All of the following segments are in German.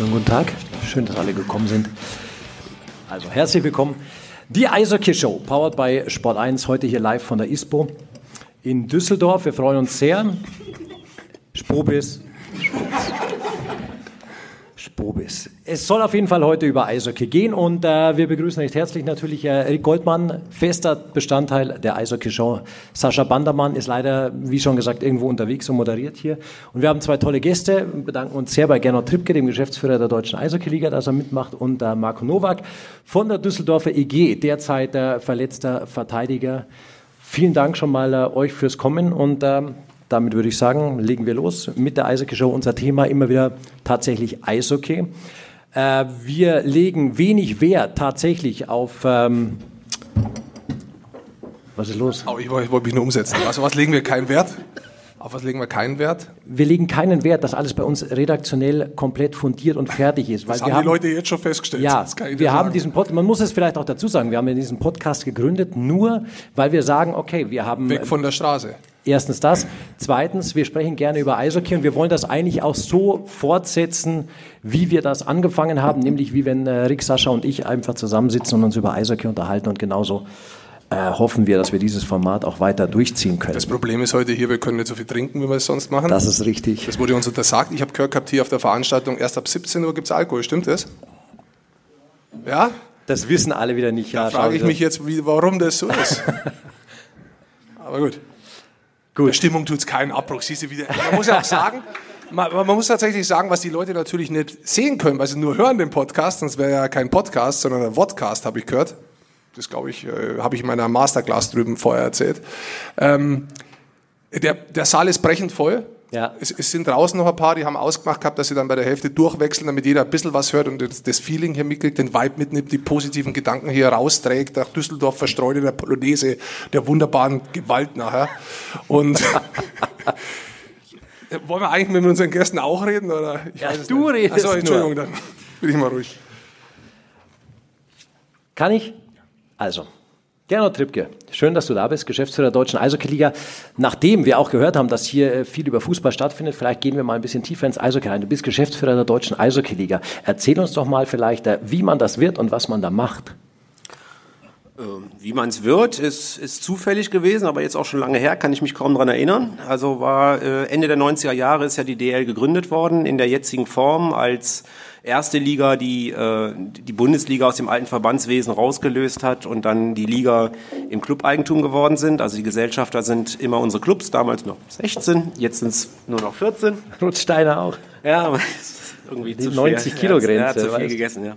Schönen guten Tag. Schön, dass alle gekommen sind. Also, herzlich willkommen. Die Eishockey Show, powered by Sport 1, heute hier live von der ISPO in Düsseldorf. Wir freuen uns sehr. Sprobis. Sprobis. Es soll auf jeden Fall heute über Eishockey gehen und äh, wir begrüßen recht herzlich natürlich äh, Erik Goldmann, fester Bestandteil der Eishockey-Show. Sascha Bandermann ist leider, wie schon gesagt, irgendwo unterwegs und moderiert hier. Und wir haben zwei tolle Gäste. Wir bedanken uns sehr bei Gernot Trippke, dem Geschäftsführer der Deutschen Eishockey-Liga, dass er mitmacht, und äh, Marco Nowak von der Düsseldorfer EG, derzeit äh, verletzter Verteidiger. Vielen Dank schon mal äh, euch fürs Kommen und ähm, damit würde ich sagen, legen wir los mit der Eishockey Show. Unser Thema immer wieder tatsächlich Eishockey. Äh, wir legen wenig Wert tatsächlich auf. Ähm was ist los? Oh, ich wollte mich nur umsetzen. Also was legen wir keinen Wert? Auf was legen wir keinen Wert? Wir legen keinen Wert, dass alles bei uns redaktionell komplett fundiert und fertig ist. das haben, haben die Leute jetzt schon festgestellt. Ja, wir sagen. haben diesen Podcast, man muss es vielleicht auch dazu sagen, wir haben diesen Podcast gegründet, nur weil wir sagen, okay, wir haben... Weg von der Straße. Erstens das. Zweitens, wir sprechen gerne über Eishockey und wir wollen das eigentlich auch so fortsetzen, wie wir das angefangen haben, nämlich wie wenn äh, Rick, Sascha und ich einfach zusammensitzen und uns über Eishockey unterhalten und genauso äh, hoffen wir, dass wir dieses Format auch weiter durchziehen können. Das Problem ist heute hier, wir können nicht so viel trinken, wie wir es sonst machen. Das ist richtig. Das wurde uns untersagt. Ich habe gehört gehabt, hier auf der Veranstaltung, erst ab 17 Uhr gibt es Alkohol, stimmt das? Ja? Das wissen alle wieder nicht. Ja, da frage ich mich jetzt, wie, warum das so ist. Aber gut. Gut. Der Stimmung tut es keinen Abbruch. Siehst du wieder. Man muss ja auch sagen, man, man, muss tatsächlich sagen, was die Leute natürlich nicht sehen können, weil sie nur hören den Podcast, sonst wäre ja kein Podcast, sondern ein Vodcast, habe ich gehört. Das glaube ich, äh, habe ich in meiner Masterclass drüben vorher erzählt. Ähm, der, der Saal ist brechend voll. Ja. Es, es, sind draußen noch ein paar, die haben ausgemacht gehabt, dass sie dann bei der Hälfte durchwechseln, damit jeder ein bisschen was hört und das, das Feeling hier mitkriegt, den Vibe mitnimmt, die positiven Gedanken hier rausträgt, nach Düsseldorf verstreut in der Polonaise, der wunderbaren Gewalt nachher. Und wollen wir eigentlich mit unseren Gästen auch reden? Oder? Ich ja, du nicht. redest Achso, Entschuldigung, nur. dann bin ich mal ruhig. Kann ich? Also, Gernot Trippke, schön, dass du da bist, Geschäftsführer der Deutschen Eishockey-Liga. Nachdem wir auch gehört haben, dass hier äh, viel über Fußball stattfindet, vielleicht gehen wir mal ein bisschen tiefer ins Eishockey rein. Du bist Geschäftsführer der Deutschen Eishockey-Liga. Erzähl uns doch mal vielleicht, äh, wie man das wird und was man da macht. Ähm, wie man es wird, ist, ist zufällig gewesen, aber jetzt auch schon lange her, kann ich mich kaum daran erinnern. Also war äh, Ende der 90er Jahre ist ja die DL gegründet worden, in der jetzigen Form als erste Liga, die äh, die Bundesliga aus dem alten Verbandswesen rausgelöst hat und dann die Liga im Clubeigentum geworden sind. Also die Gesellschafter sind immer unsere Clubs, damals noch 16, jetzt sind es nur noch 14. Rutsteiner auch. Ja, aber irgendwie die zu 90 Kilo Grenze. Ja, zu viel gegessen, ja.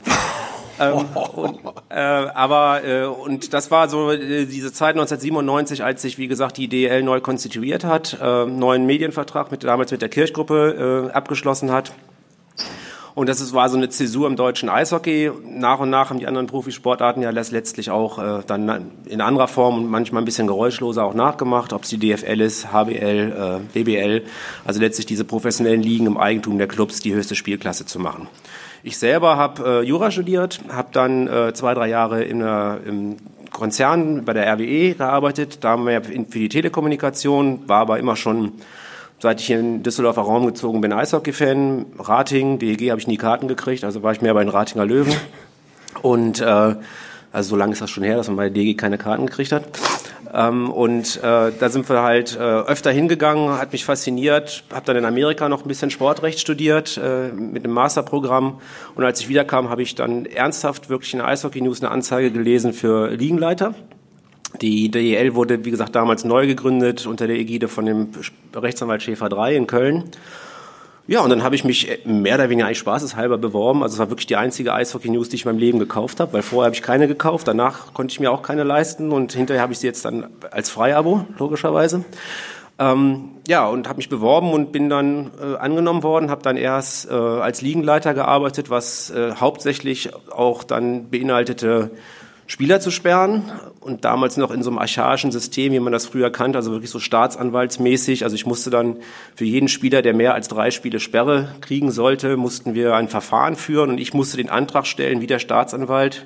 ähm, und, äh, aber äh, und das war so äh, diese Zeit 1997, als sich wie gesagt die DL neu konstituiert hat, äh, neuen Medienvertrag mit damals mit der Kirchgruppe äh, abgeschlossen hat und das war so eine Zäsur im deutschen Eishockey. Nach und nach haben die anderen Profisportarten ja letztlich auch äh, dann in anderer Form und manchmal ein bisschen geräuschloser auch nachgemacht, ob es die DFL ist, HBL, äh, BBL, also letztlich diese professionellen Ligen im Eigentum der Clubs die höchste Spielklasse zu machen. Ich selber habe äh, Jura studiert, habe dann äh, zwei, drei Jahre in der, im Konzern bei der RWE gearbeitet, da haben wir für die Telekommunikation, war aber immer schon seit ich in den Düsseldorfer Raum gezogen bin, Eishockey-Fan. Rating, DEG habe ich nie Karten gekriegt, also war ich mehr bei den Ratinger Löwen. Und äh, also so lange ist das schon her, dass man bei der DEG keine Karten gekriegt hat. Ähm, und äh, da sind wir halt äh, öfter hingegangen, hat mich fasziniert, habe dann in Amerika noch ein bisschen Sportrecht studiert äh, mit einem Masterprogramm. Und als ich wiederkam, habe ich dann ernsthaft wirklich in der Eishockey News eine Anzeige gelesen für Liegenleiter. Die DEL wurde, wie gesagt, damals neu gegründet unter der Ägide von dem Rechtsanwalt Schäfer 3 in Köln. Ja, und dann habe ich mich mehr oder weniger eigentlich spaßeshalber beworben. Also es war wirklich die einzige Eishockey-News, die ich in meinem Leben gekauft habe, weil vorher habe ich keine gekauft, danach konnte ich mir auch keine leisten und hinterher habe ich sie jetzt dann als Freiabo, logischerweise. Ähm, ja, und habe mich beworben und bin dann äh, angenommen worden, habe dann erst äh, als Liegenleiter gearbeitet, was äh, hauptsächlich auch dann beinhaltete, Spieler zu sperren und damals noch in so einem archaischen System, wie man das früher kannte, also wirklich so staatsanwaltsmäßig. Also ich musste dann für jeden Spieler, der mehr als drei Spiele Sperre kriegen sollte, mussten wir ein Verfahren führen und ich musste den Antrag stellen, wie der Staatsanwalt.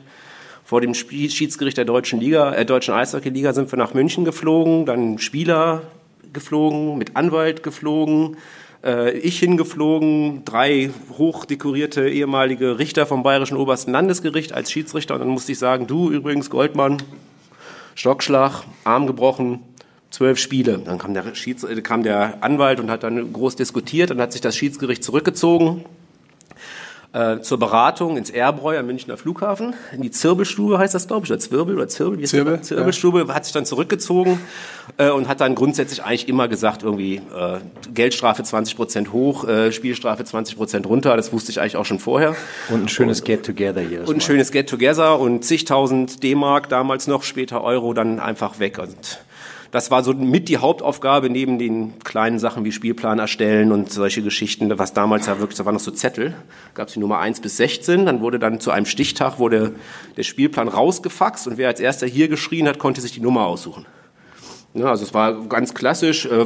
Vor dem Schiedsgericht der deutschen Liga, äh, deutschen Eishockey-Liga sind wir nach München geflogen, dann Spieler geflogen, mit Anwalt geflogen, ich hingeflogen, drei hochdekorierte ehemalige Richter vom Bayerischen Obersten Landesgericht als Schiedsrichter. Und dann musste ich sagen, du übrigens, Goldmann, Stockschlag, Arm gebrochen, zwölf Spiele. Dann kam der, Schieds äh, kam der Anwalt und hat dann groß diskutiert und hat sich das Schiedsgericht zurückgezogen äh, zur Beratung ins Erbräu am Münchner Flughafen, in die Zirbelstube heißt das, glaube ich, oder Zwirbel oder Zirbel, wie Zirbel? Zirbelstube, ja. hat sich dann zurückgezogen äh, und hat dann grundsätzlich eigentlich immer gesagt, irgendwie äh, Geldstrafe 20 Prozent hoch, äh, Spielstrafe 20 Prozent runter, das wusste ich eigentlich auch schon vorher. Und ein schönes Get-Together hier. Und ein schönes Get-Together und zigtausend D-Mark, damals noch, später Euro, dann einfach weg und das war so mit die Hauptaufgabe neben den kleinen Sachen wie Spielplan erstellen und solche Geschichten, was damals ja wirklich, da waren noch so Zettel, gab es die Nummer 1 bis 16, dann wurde dann zu einem Stichtag wurde der Spielplan rausgefaxt und wer als erster hier geschrien hat, konnte sich die Nummer aussuchen. Ja, also es war ganz klassisch, äh,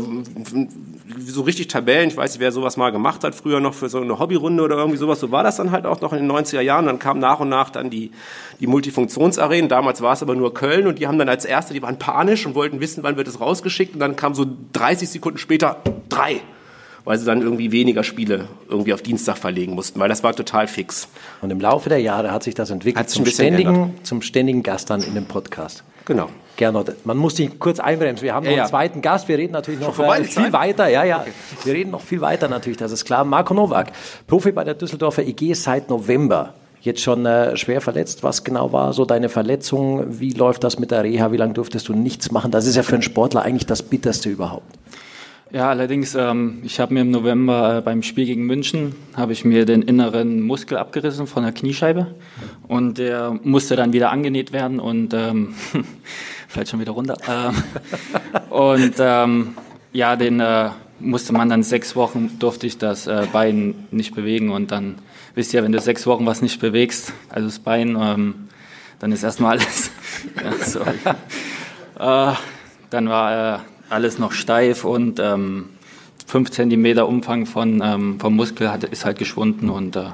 so richtig Tabellen. Ich weiß nicht, wer sowas mal gemacht hat, früher noch für so eine Hobbyrunde oder irgendwie sowas. So war das dann halt auch noch in den 90er Jahren. Dann kam nach und nach dann die, die Multifunktionsarenen. Damals war es aber nur Köln und die haben dann als Erste, die waren panisch und wollten wissen, wann wird es rausgeschickt. Und dann kam so 30 Sekunden später drei weil sie dann irgendwie weniger Spiele irgendwie auf Dienstag verlegen mussten, weil das war total fix. Und im Laufe der Jahre hat sich das entwickelt zum ständigen, zum ständigen Gast dann in dem Podcast. Genau. Gernot, man muss dich kurz einbremsen. Wir haben ja, noch einen ja. zweiten Gast. Wir reden natürlich noch äh, viel Zeit? weiter. Ja, ja. Okay. Wir reden noch viel weiter natürlich, das ist klar. Marco Nowak, Profi bei der Düsseldorfer EG seit November. Jetzt schon äh, schwer verletzt. Was genau war so deine Verletzung? Wie läuft das mit der Reha? Wie lange durftest du nichts machen? Das ist ja für einen Sportler eigentlich das Bitterste überhaupt. Ja, allerdings, ähm, ich habe mir im November äh, beim Spiel gegen München, habe ich mir den inneren Muskel abgerissen von der Kniescheibe und der musste dann wieder angenäht werden und ähm, fällt schon wieder runter. Ähm, und ähm, ja, den äh, musste man dann sechs Wochen, durfte ich das äh, Bein nicht bewegen und dann, wisst ihr, wenn du sechs Wochen was nicht bewegst, also das Bein, ähm, dann ist erstmal alles, ja, äh, dann war äh, alles noch steif und ähm, 5 cm Umfang von, ähm, vom Muskel hat, ist halt geschwunden und äh,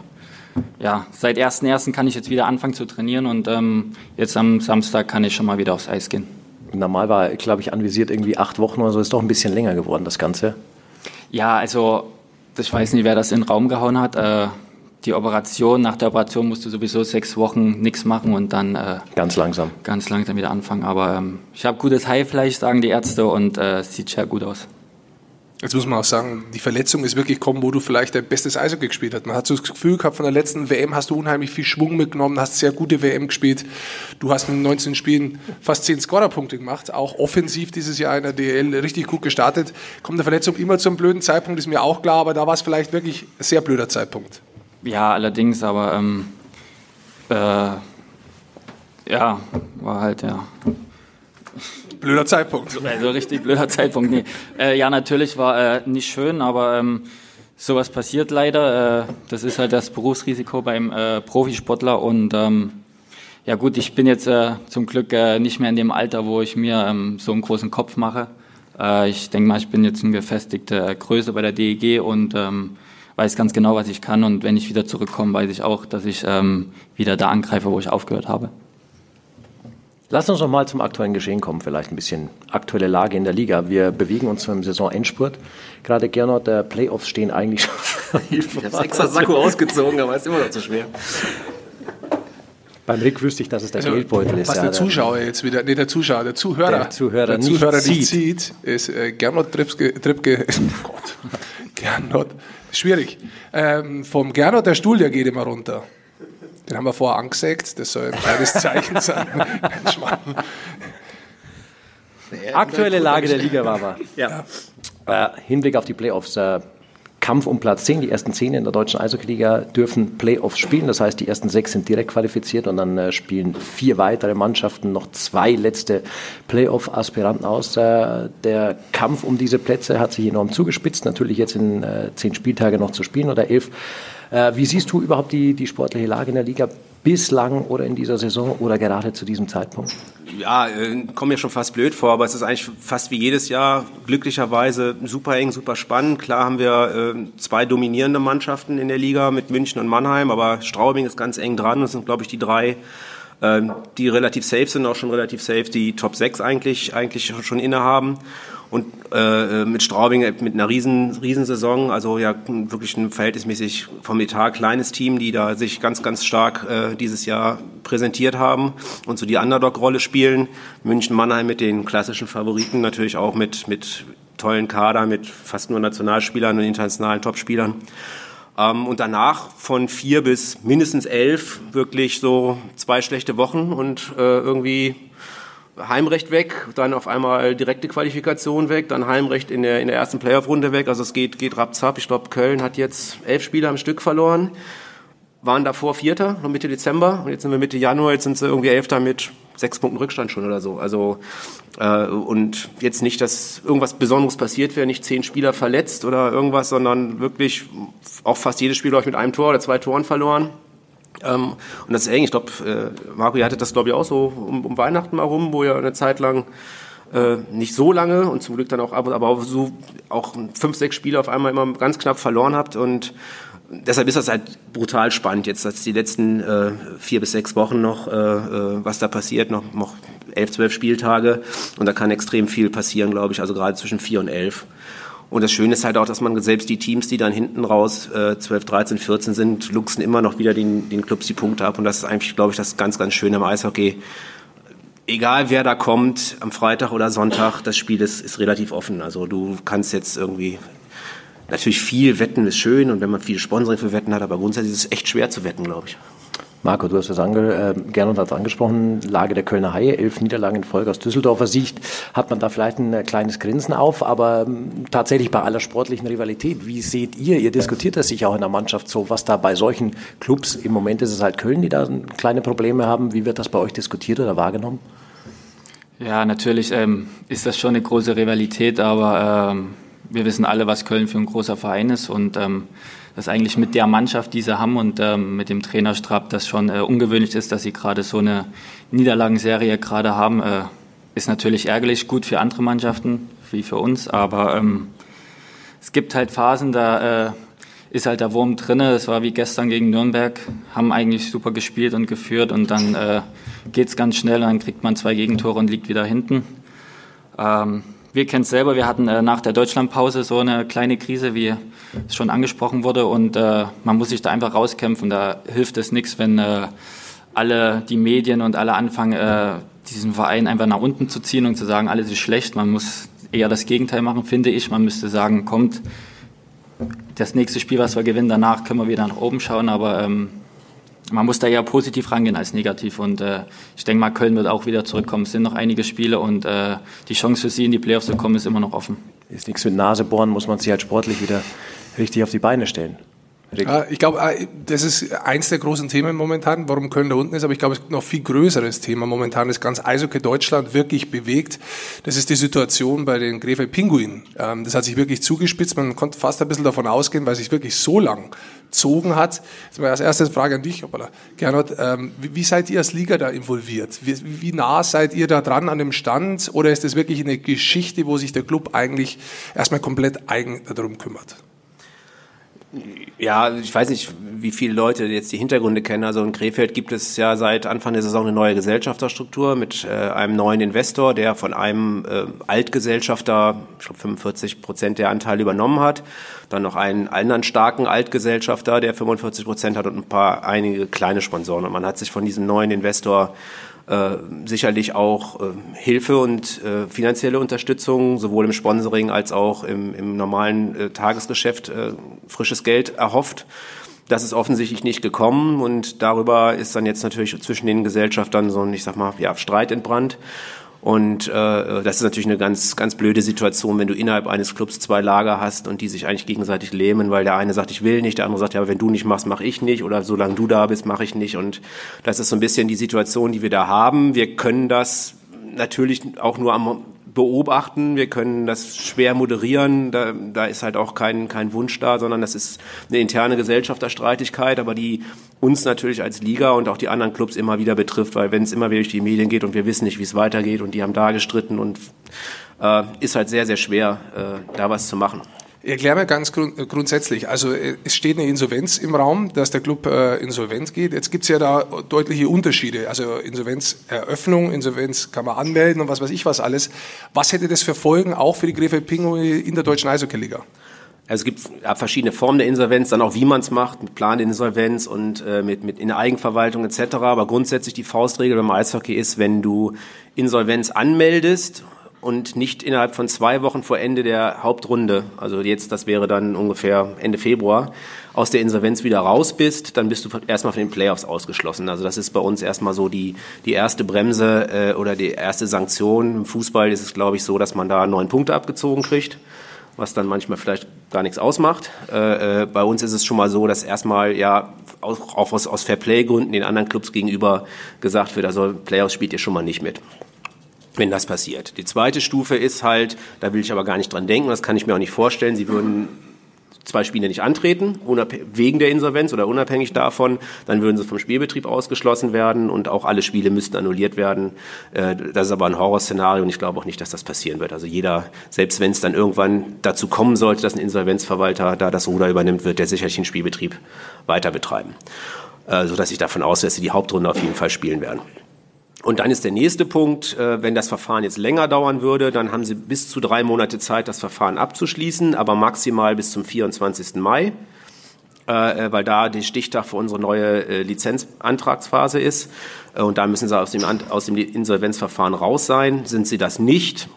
ja, seit 1.1. kann ich jetzt wieder anfangen zu trainieren und ähm, jetzt am Samstag kann ich schon mal wieder aufs Eis gehen. Normal war, glaube ich, anvisiert irgendwie acht Wochen oder so, ist doch ein bisschen länger geworden, das Ganze. Ja, also ich weiß nicht, wer das in den Raum gehauen hat. Äh, die Operation, nach der Operation musst du sowieso sechs Wochen nichts machen und dann äh, ganz langsam. Ganz langsam wieder anfangen. Aber ähm, ich habe gutes Haifleisch, sagen die Ärzte, und äh, es sieht sehr gut aus. Jetzt muss man auch sagen, die Verletzung ist wirklich gekommen, wo du vielleicht dein bestes Eishockey gespielt hast. Man hat so das Gefühl gehabt, von der letzten WM hast du unheimlich viel Schwung mitgenommen, hast sehr gute WM gespielt. Du hast in 19 Spielen fast 10 Scorerpunkte gemacht, auch offensiv dieses Jahr in der DL richtig gut gestartet. Kommt eine Verletzung immer zum blöden Zeitpunkt, ist mir auch klar, aber da war es vielleicht wirklich ein sehr blöder Zeitpunkt. Ja, allerdings, aber ähm, äh, ja, war halt, ja. Blöder Zeitpunkt. Also richtig blöder Zeitpunkt, nee. Äh, ja, natürlich war äh, nicht schön, aber ähm, sowas passiert leider. Äh, das ist halt das Berufsrisiko beim äh, Profisportler und ähm, ja gut, ich bin jetzt äh, zum Glück äh, nicht mehr in dem Alter, wo ich mir ähm, so einen großen Kopf mache. Ich denke mal, ich bin jetzt eine gefestigte Größe bei der DEG und ähm, weiß ganz genau, was ich kann und wenn ich wieder zurückkomme, weiß ich auch, dass ich ähm, wieder da angreife, wo ich aufgehört habe. Lass uns noch mal zum aktuellen Geschehen kommen, vielleicht ein bisschen aktuelle Lage in der Liga. Wir bewegen uns zum Saisonendspurt. Gerade Gernot, der Playoffs stehen eigentlich schon. ich habe extra Sakko ausgezogen, aber ist immer noch zu schwer. Beim Rick wüsste ich, dass es der also, Geldbeutel ist. Was ja, der Zuschauer jetzt wieder, nee, der Zuschauer, der Zuhörer, der Zuhörer, der Zuhörer nicht, nicht sieht, ist äh, Gernot Trippke, Trippke oh Gott, Gernot, schwierig. Ähm, vom Gernot, der Stuhl, der geht immer runter. Den haben wir vorher angesägt, das soll ein kleines Zeichen sein. Aktuelle Lage der Liga war aber. Ja. Äh, Hinblick auf die Playoffs. Äh, Kampf um Platz 10. Die ersten 10 in der deutschen Eishockey-Liga dürfen Playoffs spielen. Das heißt, die ersten sechs sind direkt qualifiziert und dann äh, spielen vier weitere Mannschaften noch zwei letzte Playoff-Aspiranten aus. Äh, der Kampf um diese Plätze hat sich enorm zugespitzt. Natürlich jetzt in äh, zehn Spieltage noch zu spielen oder elf. Äh, wie siehst du überhaupt die, die sportliche Lage in der Liga bislang oder in dieser Saison oder gerade zu diesem Zeitpunkt? Ja, äh, kommt mir schon fast blöd vor, aber es ist eigentlich fast wie jedes Jahr glücklicherweise super eng, super spannend. Klar haben wir äh, zwei dominierende Mannschaften in der Liga mit München und Mannheim, aber Straubing ist ganz eng dran. Das sind, glaube ich, die drei die relativ safe sind, auch schon relativ safe die Top 6 eigentlich, eigentlich schon innehaben. Und äh, mit Straubing mit einer riesen, riesen Saison, also ja wirklich ein verhältnismäßig vom Etat kleines Team, die da sich ganz, ganz stark äh, dieses Jahr präsentiert haben und so die Underdog-Rolle spielen. München Mannheim mit den klassischen Favoriten, natürlich auch mit, mit tollen Kader, mit fast nur Nationalspielern und internationalen Topspielern. Ähm, und danach von vier bis mindestens elf wirklich so zwei schlechte Wochen und äh, irgendwie Heimrecht weg, dann auf einmal direkte Qualifikation weg, dann Heimrecht in der, in der ersten Playoff-Runde weg. Also es geht, geht rapzap. Ich glaube, Köln hat jetzt elf Spiele am Stück verloren, waren davor Vierter, noch Mitte Dezember. Und jetzt sind wir Mitte Januar, jetzt sind sie irgendwie Elfter mit sechs Punkten Rückstand schon oder so. Also und jetzt nicht, dass irgendwas Besonderes passiert wäre, nicht zehn Spieler verletzt oder irgendwas, sondern wirklich auch fast jedes Spiel, glaube ich, mit einem Tor oder zwei Toren verloren. Ähm, und das ist eng. Ich glaube, äh, Marco, ihr hattet das, glaube ich, auch so um, um Weihnachten mal rum, wo ihr eine Zeit lang äh, nicht so lange und zum Glück dann auch ab, aber auch so auch fünf, sechs Spiele auf einmal immer ganz knapp verloren habt und deshalb ist das halt brutal spannend jetzt, dass die letzten äh, vier bis sechs Wochen noch, äh, äh, was da passiert, noch, noch elf, zwölf Spieltage und da kann extrem viel passieren, glaube ich, also gerade zwischen vier und elf. Und das Schöne ist halt auch, dass man selbst die Teams, die dann hinten raus äh, 12, 13, 14 sind, luchsen immer noch wieder den, den Clubs die Punkte ab. Und das ist eigentlich, glaube ich, das ganz, ganz Schöne am Eishockey. Egal wer da kommt, am Freitag oder Sonntag, das Spiel ist, ist relativ offen. Also du kannst jetzt irgendwie natürlich viel wetten ist schön und wenn man viel Sponsoring für Wetten hat, aber grundsätzlich ist es echt schwer zu wetten, glaube ich. Marco, du hast es ange, äh, Gernot hat angesprochen, Lage der Kölner Haie, elf Niederlagen in Folge aus Düsseldorfer Sicht, hat man da vielleicht ein äh, kleines Grinsen auf, aber ähm, tatsächlich bei aller sportlichen Rivalität, wie seht ihr, ihr diskutiert das sicher auch in der Mannschaft so, was da bei solchen Clubs, im Moment ist es halt Köln, die da kleine Probleme haben, wie wird das bei euch diskutiert oder wahrgenommen? Ja, natürlich ähm, ist das schon eine große Rivalität, aber ähm, wir wissen alle, was Köln für ein großer Verein ist und ähm, dass eigentlich mit der Mannschaft, die sie haben und ähm, mit dem Trainer Strapp das schon äh, ungewöhnlich ist, dass sie gerade so eine Niederlagenserie gerade haben, äh, ist natürlich ärgerlich, gut für andere Mannschaften wie für uns, aber ähm, es gibt halt Phasen, da äh, ist halt der Wurm drinne. Es war wie gestern gegen Nürnberg, haben eigentlich super gespielt und geführt und dann äh, geht es ganz schnell, dann kriegt man zwei Gegentore und liegt wieder hinten. Ähm, wir kennen es selber, wir hatten äh, nach der Deutschlandpause so eine kleine Krise, wie es schon angesprochen wurde, und äh, man muss sich da einfach rauskämpfen. Da hilft es nichts, wenn äh, alle die Medien und alle anfangen, äh, diesen Verein einfach nach unten zu ziehen und zu sagen, alles ist schlecht. Man muss eher das Gegenteil machen, finde ich. Man müsste sagen, kommt, das nächste Spiel, was wir gewinnen, danach können wir wieder nach oben schauen, aber ähm, man muss da eher positiv rangehen als negativ. Und äh, ich denke mal, Köln wird auch wieder zurückkommen. Es sind noch einige Spiele und äh, die Chance für sie in die Playoffs zu kommen ist immer noch offen. Ist nichts mit Nase bohren, muss man sich halt sportlich wieder richtig auf die Beine stellen. Ja, ich glaube, äh, das ist eins der großen Themen momentan, warum Köln da unten ist. Aber ich glaube, es gibt noch viel größeres Thema momentan, das ganz Eishockey Deutschland wirklich bewegt. Das ist die Situation bei den Grefeld Pinguinen. Ähm, das hat sich wirklich zugespitzt. Man konnte fast ein bisschen davon ausgehen, weil sich wirklich so lang gezogen hat. Das war als erstes Frage an dich, hoppala. Gernot, ähm, wie, seid ihr als Liga da involviert? Wie nah seid ihr da dran an dem Stand? Oder ist das wirklich eine Geschichte, wo sich der Club eigentlich erstmal komplett eigen darum kümmert? Ja, ich weiß nicht, wie viele Leute jetzt die Hintergründe kennen. Also in Krefeld gibt es ja seit Anfang der Saison eine neue Gesellschafterstruktur mit äh, einem neuen Investor, der von einem äh, Altgesellschafter, ich glaube 45 Prozent der Anteile übernommen hat. Dann noch einen anderen starken Altgesellschafter, der 45 Prozent hat und ein paar einige kleine Sponsoren. Und man hat sich von diesem neuen Investor äh, sicherlich auch äh, Hilfe und äh, finanzielle Unterstützung, sowohl im Sponsoring als auch im, im normalen äh, Tagesgeschäft äh, frisches Geld erhofft. Das ist offensichtlich nicht gekommen und darüber ist dann jetzt natürlich zwischen den Gesellschaftern so ein, ich sag mal, ja, Streit entbrannt. Und äh, das ist natürlich eine ganz, ganz blöde Situation, wenn du innerhalb eines Clubs zwei Lager hast und die sich eigentlich gegenseitig lähmen, weil der eine sagt, ich will nicht, der andere sagt, ja, wenn du nicht machst, mache ich nicht oder solange du da bist, mache ich nicht. Und das ist so ein bisschen die Situation, die wir da haben. Wir können das natürlich auch nur am beobachten, wir können das schwer moderieren, da, da ist halt auch kein, kein Wunsch da, sondern das ist eine interne Gesellschafterstreitigkeit, aber die uns natürlich als Liga und auch die anderen Clubs immer wieder betrifft, weil wenn es immer wieder durch die Medien geht und wir wissen nicht, wie es weitergeht und die haben da gestritten und äh, ist halt sehr, sehr schwer, äh, da was zu machen. Erklär mir ganz grund grundsätzlich. Also es steht eine Insolvenz im Raum, dass der Club äh, insolvent geht. Jetzt gibt es ja da deutliche Unterschiede. Also Insolvenzeröffnung, Insolvenz kann man anmelden und was weiß ich was alles. Was hätte das für Folgen auch für die Krefeld Pinguine in der deutschen Eishockey-Liga? Also es gibt verschiedene Formen der Insolvenz, dann auch wie man es macht, mit Planinsolvenz und äh, mit, mit in der Eigenverwaltung etc. Aber grundsätzlich die Faustregel beim Eishockey ist, wenn du Insolvenz anmeldest und nicht innerhalb von zwei Wochen vor Ende der Hauptrunde, also jetzt, das wäre dann ungefähr Ende Februar, aus der Insolvenz wieder raus bist, dann bist du erstmal von den Playoffs ausgeschlossen. Also das ist bei uns erstmal so die, die erste Bremse äh, oder die erste Sanktion. Im Fußball ist es, glaube ich, so, dass man da neun Punkte abgezogen kriegt, was dann manchmal vielleicht gar nichts ausmacht. Äh, äh, bei uns ist es schon mal so, dass erstmal ja auch, auch aus, aus Fairplay-Gründen den anderen Clubs gegenüber gesagt wird, also Playoffs spielt ihr schon mal nicht mit wenn das passiert. Die zweite Stufe ist halt, da will ich aber gar nicht dran denken, das kann ich mir auch nicht vorstellen, sie würden zwei Spiele nicht antreten, wegen der Insolvenz oder unabhängig davon, dann würden sie vom Spielbetrieb ausgeschlossen werden und auch alle Spiele müssten annulliert werden. Äh, das ist aber ein Horrorszenario und ich glaube auch nicht, dass das passieren wird. Also jeder, selbst wenn es dann irgendwann dazu kommen sollte, dass ein Insolvenzverwalter da das Ruder übernimmt, wird der sicherlich den Spielbetrieb weiter betreiben. Sodass ich davon ausgehe, dass sie die Hauptrunde auf jeden Fall spielen werden. Und dann ist der nächste Punkt, äh, wenn das Verfahren jetzt länger dauern würde, dann haben Sie bis zu drei Monate Zeit, das Verfahren abzuschließen, aber maximal bis zum 24. Mai, äh, äh, weil da der Stichtag für unsere neue Lizenzantragsphase ist. Und da müssen Sie aus dem, aus dem Insolvenzverfahren raus sein. Sind Sie das nicht,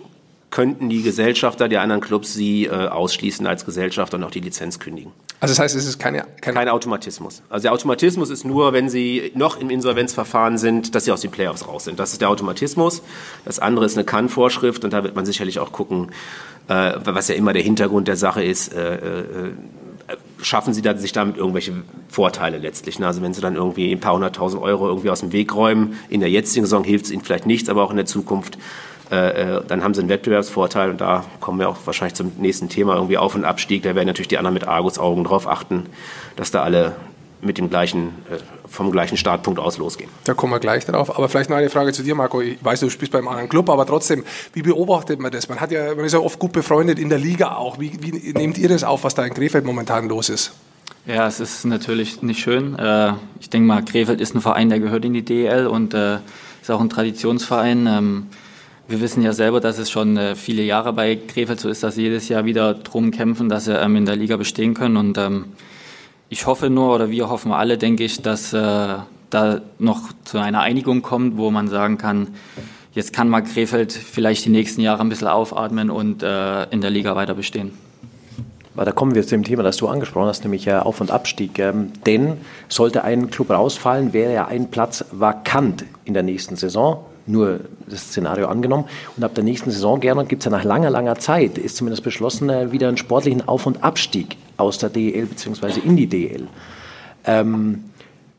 könnten die Gesellschafter der anderen Clubs sie äh, ausschließen als Gesellschafter und auch die Lizenz kündigen. Also das heißt, es ist keine, keine kein Automatismus. Also der Automatismus ist nur, wenn sie noch im Insolvenzverfahren sind, dass sie aus den Playoffs raus sind. Das ist der Automatismus. Das andere ist eine Kann-Vorschrift und da wird man sicherlich auch gucken, äh, was ja immer der Hintergrund der Sache ist. Äh, äh, schaffen sie da, sich damit irgendwelche Vorteile letztlich. Ne? Also wenn sie dann irgendwie ein paar hunderttausend Euro irgendwie aus dem Weg räumen, in der jetzigen Saison hilft es ihnen vielleicht nichts, aber auch in der Zukunft äh, äh, dann haben sie einen Wettbewerbsvorteil und da kommen wir auch wahrscheinlich zum nächsten Thema, irgendwie Auf- und Abstieg. Da werden natürlich die anderen mit Argus-Augen drauf achten, dass da alle mit dem gleichen, äh, vom gleichen Startpunkt aus losgehen. Da kommen wir gleich drauf. Aber vielleicht noch eine Frage zu dir, Marco. Ich weiß, du spielst beim anderen Club, aber trotzdem, wie beobachtet man das? Man hat ja, man ist ja oft gut befreundet in der Liga auch. Wie, wie nehmt ihr das auf, was da in Krefeld momentan los ist? Ja, es ist natürlich nicht schön. Ich denke mal, Krefeld ist ein Verein, der gehört in die DEL und ist auch ein Traditionsverein. Wir wissen ja selber, dass es schon äh, viele Jahre bei Krefeld so ist, dass sie jedes Jahr wieder drum kämpfen, dass sie ähm, in der Liga bestehen können. Und ähm, ich hoffe nur, oder wir hoffen alle, denke ich, dass äh, da noch zu einer Einigung kommt, wo man sagen kann, jetzt kann mal Krefeld vielleicht die nächsten Jahre ein bisschen aufatmen und äh, in der Liga weiter bestehen. Weil da kommen wir zu dem Thema, das du angesprochen hast, nämlich Auf- und Abstieg. Ähm, denn sollte ein Club rausfallen, wäre ja ein Platz vakant in der nächsten Saison nur das Szenario angenommen. Und ab der nächsten Saison, Gernot, gibt es ja nach langer, langer Zeit, ist zumindest beschlossen, wieder einen sportlichen Auf- und Abstieg aus der DEL bzw. in die DEL. Ähm,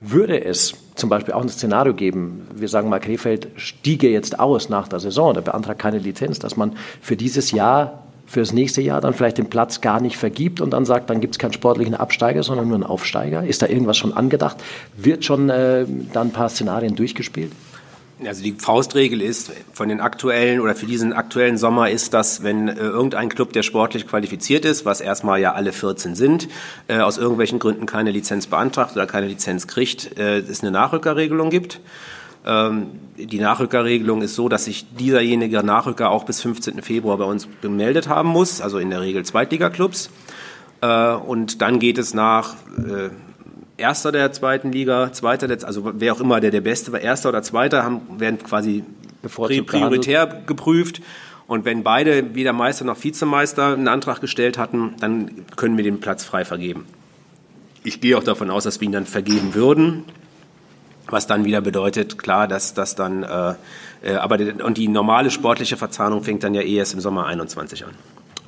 würde es zum Beispiel auch ein Szenario geben, wir sagen mal, Krefeld stiege jetzt aus nach der Saison oder beantragt keine Lizenz, dass man für dieses Jahr, für das nächste Jahr dann vielleicht den Platz gar nicht vergibt und dann sagt, dann gibt es keinen sportlichen Absteiger, sondern nur einen Aufsteiger? Ist da irgendwas schon angedacht? Wird schon äh, da ein paar Szenarien durchgespielt? Also die Faustregel ist von den aktuellen oder für diesen aktuellen Sommer ist, dass wenn äh, irgendein Club, der sportlich qualifiziert ist, was erstmal ja alle 14 sind, äh, aus irgendwelchen Gründen keine Lizenz beantragt oder keine Lizenz kriegt, äh, es eine Nachrückerregelung gibt. Ähm, die Nachrückerregelung ist so, dass sich dieserjenige Nachrücker auch bis 15. Februar bei uns gemeldet haben muss, also in der Regel Zweitligaklubs. Äh, und dann geht es nach äh, Erster der zweiten Liga, Zweiter, der, also wer auch immer der der Beste war, Erster oder Zweiter, haben, werden quasi prioritär geprüft. Und wenn beide, weder Meister noch Vizemeister, einen Antrag gestellt hatten, dann können wir den Platz frei vergeben. Ich gehe auch davon aus, dass wir ihn dann vergeben würden. Was dann wieder bedeutet, klar, dass das dann, äh, äh, aber und die normale sportliche Verzahnung fängt dann ja eh erst im Sommer 21 an.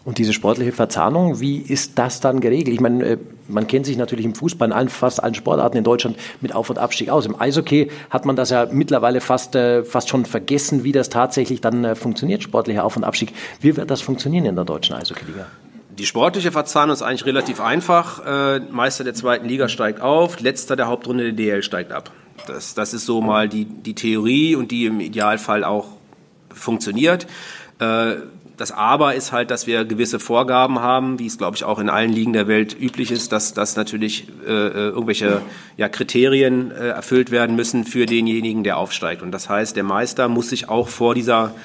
Und diese sportliche Verzahnung, wie ist das dann geregelt? Ich meine, äh, man kennt sich natürlich im Fußball in allen, fast allen Sportarten in Deutschland mit Auf- und Abstieg aus. Im Eishockey hat man das ja mittlerweile fast, äh, fast schon vergessen, wie das tatsächlich dann äh, funktioniert, sportlicher Auf- und Abstieg. Wie wird das funktionieren in der deutschen Eishockey-Liga? Die sportliche Verzahnung ist eigentlich relativ einfach. Meister der zweiten Liga steigt auf, letzter der Hauptrunde der DL steigt ab. Das, das ist so mal die, die Theorie und die im Idealfall auch funktioniert das Aber ist halt, dass wir gewisse Vorgaben haben, wie es, glaube ich, auch in allen Ligen der Welt üblich ist, dass, dass natürlich äh, äh, irgendwelche ja, Kriterien äh, erfüllt werden müssen für denjenigen, der aufsteigt. Und das heißt, der Meister muss sich auch vor dieser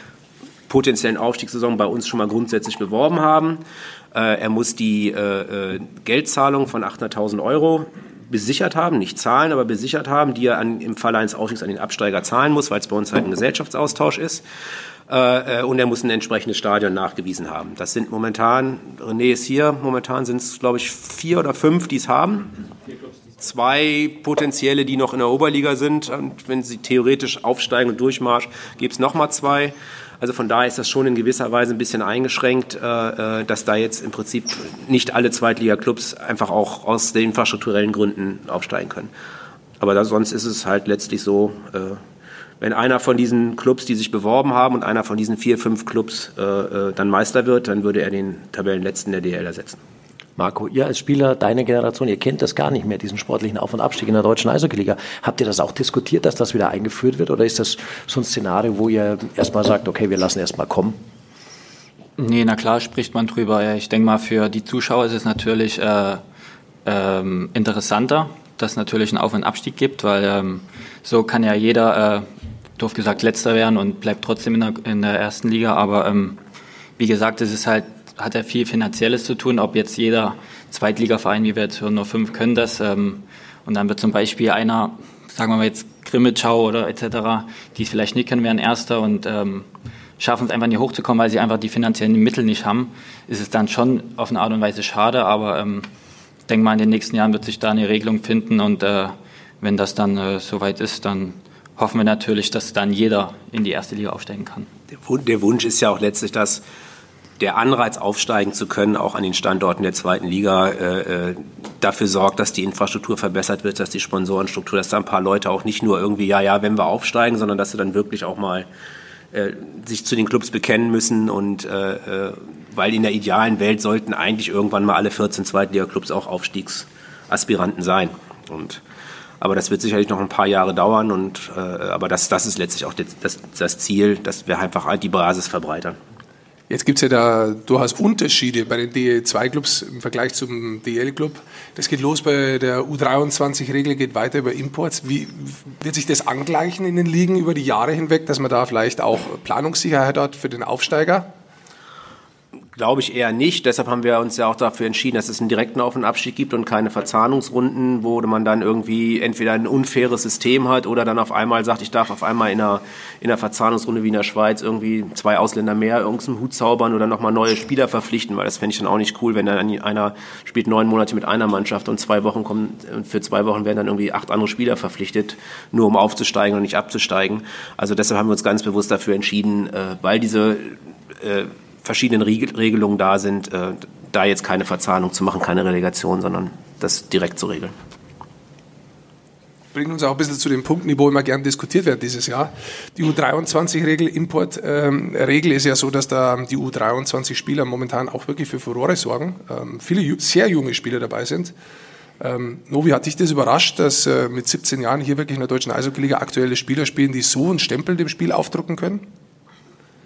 potenziellen Aufstiegssaison bei uns schon mal grundsätzlich beworben haben. Äh, er muss die äh, äh Geldzahlung von 800.000 Euro besichert haben, nicht zahlen, aber besichert haben, die er an, im Fall eines Aufstiegs an den Absteiger zahlen muss, weil es bei uns halt ein Gesellschaftsaustausch ist. Äh, äh, und er muss ein entsprechendes Stadion nachgewiesen haben. Das sind momentan, René ist hier, momentan sind es, glaube ich, vier oder fünf, die es haben. Zwei potenzielle, die noch in der Oberliga sind. Und wenn sie theoretisch aufsteigen und durchmarsch, gibt es nochmal zwei. Also von daher ist das schon in gewisser Weise ein bisschen eingeschränkt, äh, dass da jetzt im Prinzip nicht alle Zweitliga-Clubs einfach auch aus den infrastrukturellen Gründen aufsteigen können. Aber da, sonst ist es halt letztlich so, wenn einer von diesen Clubs, die sich beworben haben und einer von diesen vier, fünf Clubs äh, äh dann Meister wird, dann würde er den Tabellenletzten der DL ersetzen. Marco, ihr als Spieler, deine Generation, ihr kennt das gar nicht mehr, diesen sportlichen Auf- und Abstieg in der deutschen Eishockey-Liga. Habt ihr das auch diskutiert, dass das wieder eingeführt wird? Oder ist das so ein Szenario, wo ihr erstmal sagt, okay, wir lassen erstmal kommen? Nee, na klar spricht man drüber. Ich denke mal, für die Zuschauer ist es natürlich äh, ähm, interessanter, dass es natürlich einen Auf- und Abstieg gibt, weil ähm, so kann ja jeder äh, doof gesagt letzter werden und bleibt trotzdem in der, in der ersten Liga. Aber ähm, wie gesagt, es ist halt, hat ja viel Finanzielles zu tun, ob jetzt jeder Zweitligaverein, wie wir jetzt hören, nur fünf können das. Ähm, und dann wird zum Beispiel einer, sagen wir mal jetzt Grimmitschau oder etc., die es vielleicht nicht können, werden Erster und ähm, schaffen es einfach nicht hochzukommen, weil sie einfach die finanziellen Mittel nicht haben, ist es dann schon auf eine Art und Weise schade. Aber ähm, ich denke mal, in den nächsten Jahren wird sich da eine Regelung finden und äh, wenn das dann äh, soweit ist, dann hoffen wir natürlich, dass dann jeder in die erste Liga aufsteigen kann. Der Wunsch ist ja auch letztlich, dass der Anreiz, aufsteigen zu können, auch an den Standorten der zweiten Liga, äh, äh, dafür sorgt, dass die Infrastruktur verbessert wird, dass die Sponsorenstruktur, dass da ein paar Leute auch nicht nur irgendwie, ja, ja, wenn wir aufsteigen, sondern dass sie dann wirklich auch mal äh, sich zu den Clubs bekennen müssen und äh, äh weil in der idealen Welt sollten eigentlich irgendwann mal alle 14 Zweitliga-Clubs auch Aufstiegsaspiranten sein. Und aber das wird sicherlich noch ein paar Jahre dauern. Und, äh, aber das, das ist letztlich auch das, das Ziel, dass wir einfach die Basis verbreitern. Jetzt gibt es ja da durchaus Unterschiede bei den DL2-Clubs im Vergleich zum DL-Club. Das geht los bei der U23-Regel, geht weiter über Imports. Wie wird sich das angleichen in den Ligen über die Jahre hinweg, dass man da vielleicht auch Planungssicherheit hat für den Aufsteiger? Glaube ich eher nicht. Deshalb haben wir uns ja auch dafür entschieden, dass es einen direkten Auf- und Abstieg gibt und keine Verzahnungsrunden, wo man dann irgendwie entweder ein unfaires System hat oder dann auf einmal sagt, ich darf auf einmal in einer, in einer Verzahnungsrunde wie in der Schweiz irgendwie zwei Ausländer mehr irgendeinen Hut zaubern oder nochmal neue Spieler verpflichten, weil das fände ich dann auch nicht cool, wenn dann einer spielt neun Monate mit einer Mannschaft und zwei Wochen kommen, für zwei Wochen werden dann irgendwie acht andere Spieler verpflichtet, nur um aufzusteigen und nicht abzusteigen. Also deshalb haben wir uns ganz bewusst dafür entschieden, äh, weil diese äh, verschiedenen Regelungen da sind, äh, da jetzt keine Verzahnung zu machen, keine Relegation, sondern das direkt zu regeln. Bringt uns auch ein bisschen zu den Punkten, die wo immer gern diskutiert werden dieses Jahr. Die U23-Regel, Importregel ähm, ist ja so, dass da die U23-Spieler momentan auch wirklich für Furore sorgen. Ähm, viele sehr junge Spieler dabei sind. Ähm, Novi, hat dich das überrascht, dass äh, mit 17 Jahren hier wirklich in der deutschen Eishockey-Liga aktuelle Spieler spielen, die so einen Stempel dem Spiel aufdrucken können?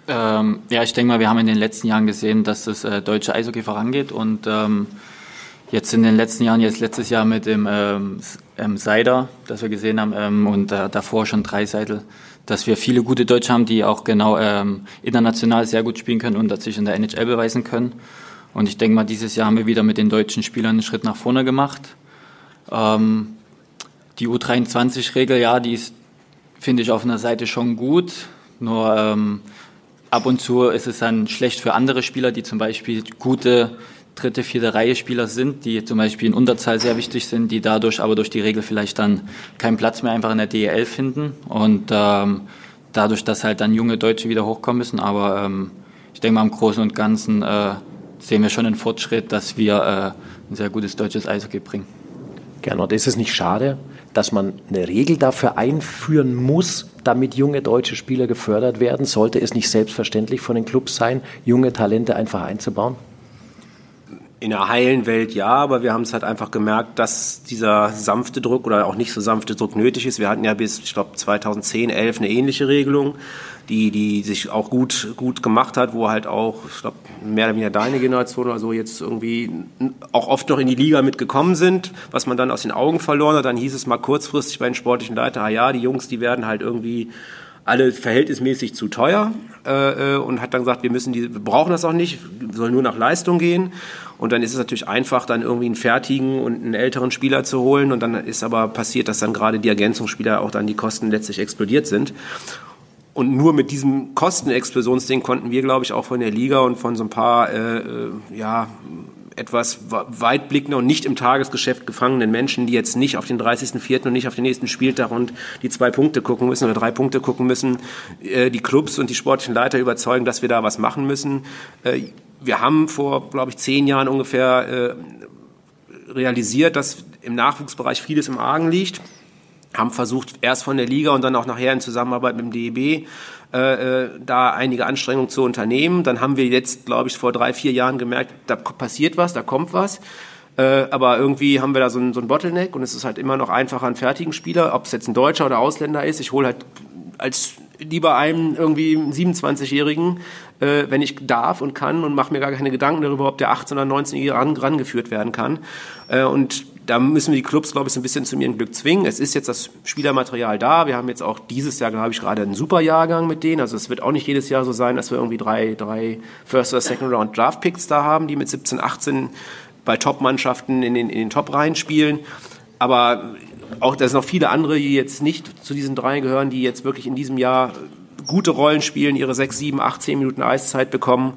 Ähm, ja, ich denke mal, wir haben in den letzten Jahren gesehen, dass das äh, deutsche Eishockey vorangeht und ähm, jetzt in den letzten Jahren, jetzt letztes Jahr mit dem ähm, ähm Seider, das wir gesehen haben ähm, und äh, davor schon drei Seidel, dass wir viele gute Deutsche haben, die auch genau ähm, international sehr gut spielen können und sich in der NHL beweisen können. Und ich denke mal, dieses Jahr haben wir wieder mit den deutschen Spielern einen Schritt nach vorne gemacht. die U23-Regel, ja, die ist, finde ich, auf einer Seite schon gut. Nur ab und zu ist es dann schlecht für andere Spieler, die zum Beispiel gute dritte, vierte Reihe Spieler sind, die zum Beispiel in Unterzahl sehr wichtig sind, die dadurch aber durch die Regel vielleicht dann keinen Platz mehr einfach in der DEL finden und ähm, dadurch, dass halt dann junge Deutsche wieder hochkommen müssen. Aber ähm, ich denke mal im Großen und Ganzen äh, sehen wir schon einen Fortschritt, dass wir äh, ein sehr gutes deutsches Eishockey bringen. Gernot, ist es nicht schade, dass man eine Regel dafür einführen muss, damit junge deutsche Spieler gefördert werden? Sollte es nicht selbstverständlich von den Clubs sein, junge Talente einfach einzubauen? In der heilen Welt ja, aber wir haben es halt einfach gemerkt, dass dieser sanfte Druck oder auch nicht so sanfte Druck nötig ist. Wir hatten ja bis, ich glaube, 2010, 11 eine ähnliche Regelung, die, die sich auch gut, gut gemacht hat, wo halt auch, ich glaube, mehr oder weniger deine Generation oder so jetzt irgendwie auch oft noch in die Liga mitgekommen sind, was man dann aus den Augen verloren hat. Dann hieß es mal kurzfristig bei den sportlichen Leitern, ah ja, die Jungs, die werden halt irgendwie alle verhältnismäßig zu teuer äh, äh, und hat dann gesagt, wir müssen die, wir brauchen das auch nicht, soll nur nach Leistung gehen. Und dann ist es natürlich einfach, dann irgendwie einen fertigen und einen älteren Spieler zu holen. Und dann ist aber passiert, dass dann gerade die Ergänzungsspieler auch dann die Kosten letztlich explodiert sind. Und nur mit diesem Kostenexplosionsding konnten wir, glaube ich, auch von der Liga und von so ein paar äh, äh ja, etwas weitblickender und nicht im Tagesgeschäft gefangenen Menschen, die jetzt nicht auf den 30.04. und nicht auf den nächsten Spieltag und die zwei Punkte gucken müssen oder drei Punkte gucken müssen, äh, die Clubs und die sportlichen Leiter überzeugen, dass wir da was machen müssen. Äh, wir haben vor, glaube ich, zehn Jahren ungefähr äh, realisiert, dass im Nachwuchsbereich vieles im Argen liegt haben versucht, erst von der Liga und dann auch nachher in Zusammenarbeit mit dem DEB äh, äh, da einige Anstrengungen zu unternehmen. Dann haben wir jetzt, glaube ich, vor drei, vier Jahren gemerkt, da passiert was, da kommt was. Äh, aber irgendwie haben wir da so ein, so ein Bottleneck und es ist halt immer noch einfacher, einen fertigen Spieler, ob es jetzt ein Deutscher oder Ausländer ist. Ich hole halt als lieber einen irgendwie 27-Jährigen, äh, wenn ich darf und kann und mache mir gar keine Gedanken darüber, ob der 18- oder 19-Jährige ran, rangeführt werden kann. Äh, und da müssen wir die Clubs, glaube ich, so ein bisschen zu ihrem Glück zwingen. Es ist jetzt das Spielermaterial da. Wir haben jetzt auch dieses Jahr, glaube ich, gerade einen super Jahrgang mit denen. Also es wird auch nicht jedes Jahr so sein, dass wir irgendwie drei, drei First- oder Second-Round Draft-Picks da haben, die mit 17, 18 bei Top-Mannschaften in den, in den Top-Reihen spielen. Aber auch, da sind noch viele andere, die jetzt nicht zu diesen drei gehören, die jetzt wirklich in diesem Jahr gute Rollen spielen, ihre sechs, sieben, acht, zehn Minuten Eiszeit bekommen.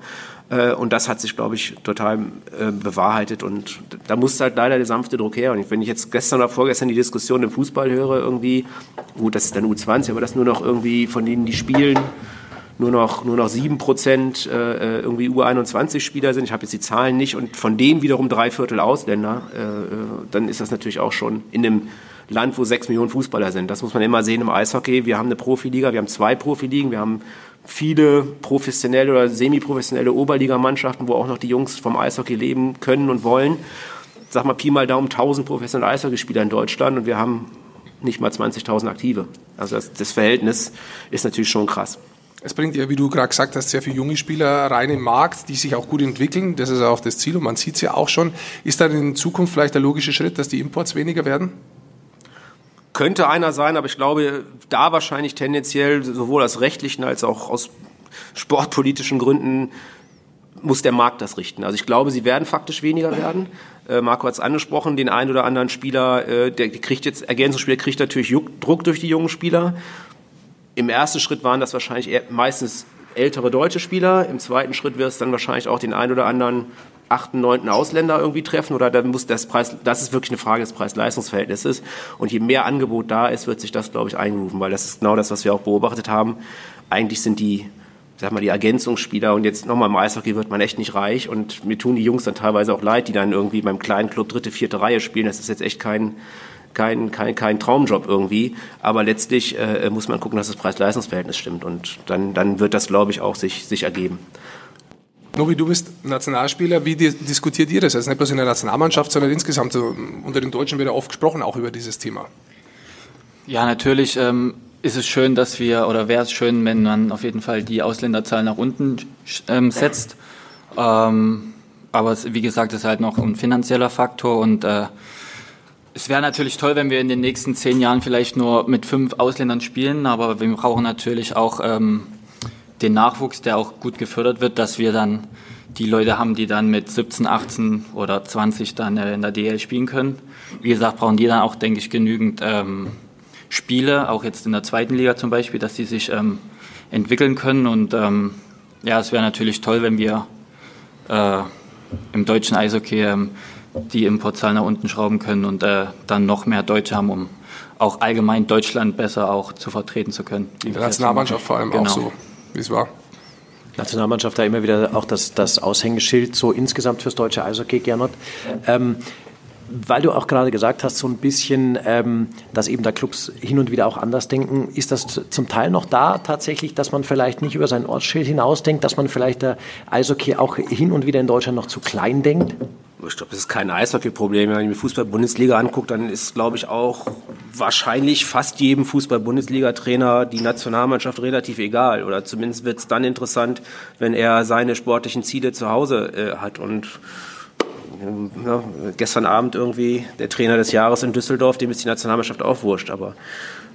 Äh, und das hat sich, glaube ich, total äh, bewahrheitet. Und da muss halt leider der sanfte Druck her. Und wenn ich jetzt gestern oder vorgestern die Diskussion im Fußball höre, irgendwie, gut, das ist dann U20, aber das nur noch irgendwie von denen, die spielen, nur noch, nur noch 7 Prozent äh, irgendwie U21-Spieler sind. Ich habe jetzt die Zahlen nicht. Und von denen wiederum drei Viertel Ausländer. Dann ist das natürlich auch schon in einem Land, wo sechs Millionen Fußballer sind. Das muss man immer sehen im Eishockey. Wir haben eine Profiliga, wir haben zwei Profiligen, wir haben viele professionelle oder semi-professionelle Oberligamannschaften, wo auch noch die Jungs vom Eishockey leben können und wollen. Sag mal Pi mal Daumen 1000 professionelle Eishockeyspieler in Deutschland und wir haben nicht mal 20.000 Aktive. Also das, das, Verhältnis ist natürlich schon krass. Es bringt ja, wie du gerade gesagt hast, sehr viele junge Spieler rein im Markt, die sich auch gut entwickeln. Das ist auch das Ziel und man sieht es ja auch schon. Ist dann in Zukunft vielleicht der logische Schritt, dass die Imports weniger werden? Könnte einer sein, aber ich glaube, da wahrscheinlich tendenziell sowohl aus rechtlichen als auch aus sportpolitischen Gründen muss der Markt das richten. Also ich glaube, sie werden faktisch weniger werden. Äh, Marco hat es angesprochen, den einen oder anderen Spieler, äh, der, kriegt jetzt, Ergänzungsspieler kriegt natürlich Druck durch die jungen Spieler. Im ersten Schritt waren das wahrscheinlich meistens ältere deutsche Spieler. Im zweiten Schritt wird es dann wahrscheinlich auch den einen oder anderen achten, neunten Ausländer irgendwie treffen oder dann muss das Preis, das ist wirklich eine Frage des Preis-Leistungs-Verhältnisses. Und je mehr Angebot da ist, wird sich das, glaube ich, einrufen, weil das ist genau das, was wir auch beobachtet haben. Eigentlich sind die, sag mal, die Ergänzungsspieler und jetzt nochmal im Eishockey wird man echt nicht reich und mir tun die Jungs dann teilweise auch leid, die dann irgendwie beim kleinen Club dritte, vierte Reihe spielen. Das ist jetzt echt kein, kein, kein, kein Traumjob irgendwie. Aber letztlich äh, muss man gucken, dass das Preis-Leistungs-Verhältnis stimmt und dann, dann wird das, glaube ich, auch sich, sich ergeben. Nobi, du bist Nationalspieler. Wie diskutiert ihr das? Also nicht bloß in der Nationalmannschaft, sondern insgesamt. So, unter den Deutschen wird ja oft gesprochen, auch über dieses Thema. Ja, natürlich ähm, ist es schön, dass wir, oder wäre es schön, wenn man auf jeden Fall die Ausländerzahl nach unten ähm, setzt. Ähm, aber es, wie gesagt, ist halt noch ein finanzieller Faktor und äh, es wäre natürlich toll, wenn wir in den nächsten zehn Jahren vielleicht nur mit fünf Ausländern spielen, aber wir brauchen natürlich auch ähm, den Nachwuchs, der auch gut gefördert wird, dass wir dann die Leute haben, die dann mit 17, 18 oder 20 dann äh, in der DL spielen können. Wie gesagt, brauchen die dann auch, denke ich, genügend ähm, Spiele, auch jetzt in der zweiten Liga zum Beispiel, dass sie sich ähm, entwickeln können. Und ähm, ja, es wäre natürlich toll, wenn wir äh, im deutschen Eishockey ähm, die Importzahlen nach unten schrauben können und äh, dann noch mehr Deutsche haben, um auch allgemein Deutschland besser auch zu vertreten zu können. Der Nationalmannschaft vor allem genau. auch so wie es war. Nationalmannschaft da immer wieder auch das, das Aushängeschild so insgesamt fürs deutsche Eishockey, Gernot. Ähm, weil du auch gerade gesagt hast, so ein bisschen, ähm, dass eben da Clubs hin und wieder auch anders denken, ist das zum Teil noch da tatsächlich, dass man vielleicht nicht über sein Ortsschild hinausdenkt, dass man vielleicht der Eishockey auch hin und wieder in Deutschland noch zu klein denkt? Ich glaube, das ist kein Eishockey-Problem. Wenn ich mir Fußball-Bundesliga angucke, dann ist, glaube ich, auch wahrscheinlich fast jedem Fußball-Bundesliga-Trainer die Nationalmannschaft relativ egal. Oder zumindest wird es dann interessant, wenn er seine sportlichen Ziele zu Hause äh, hat. Und ja, gestern Abend irgendwie der Trainer des Jahres in Düsseldorf, dem ist die Nationalmannschaft auch wurscht. Aber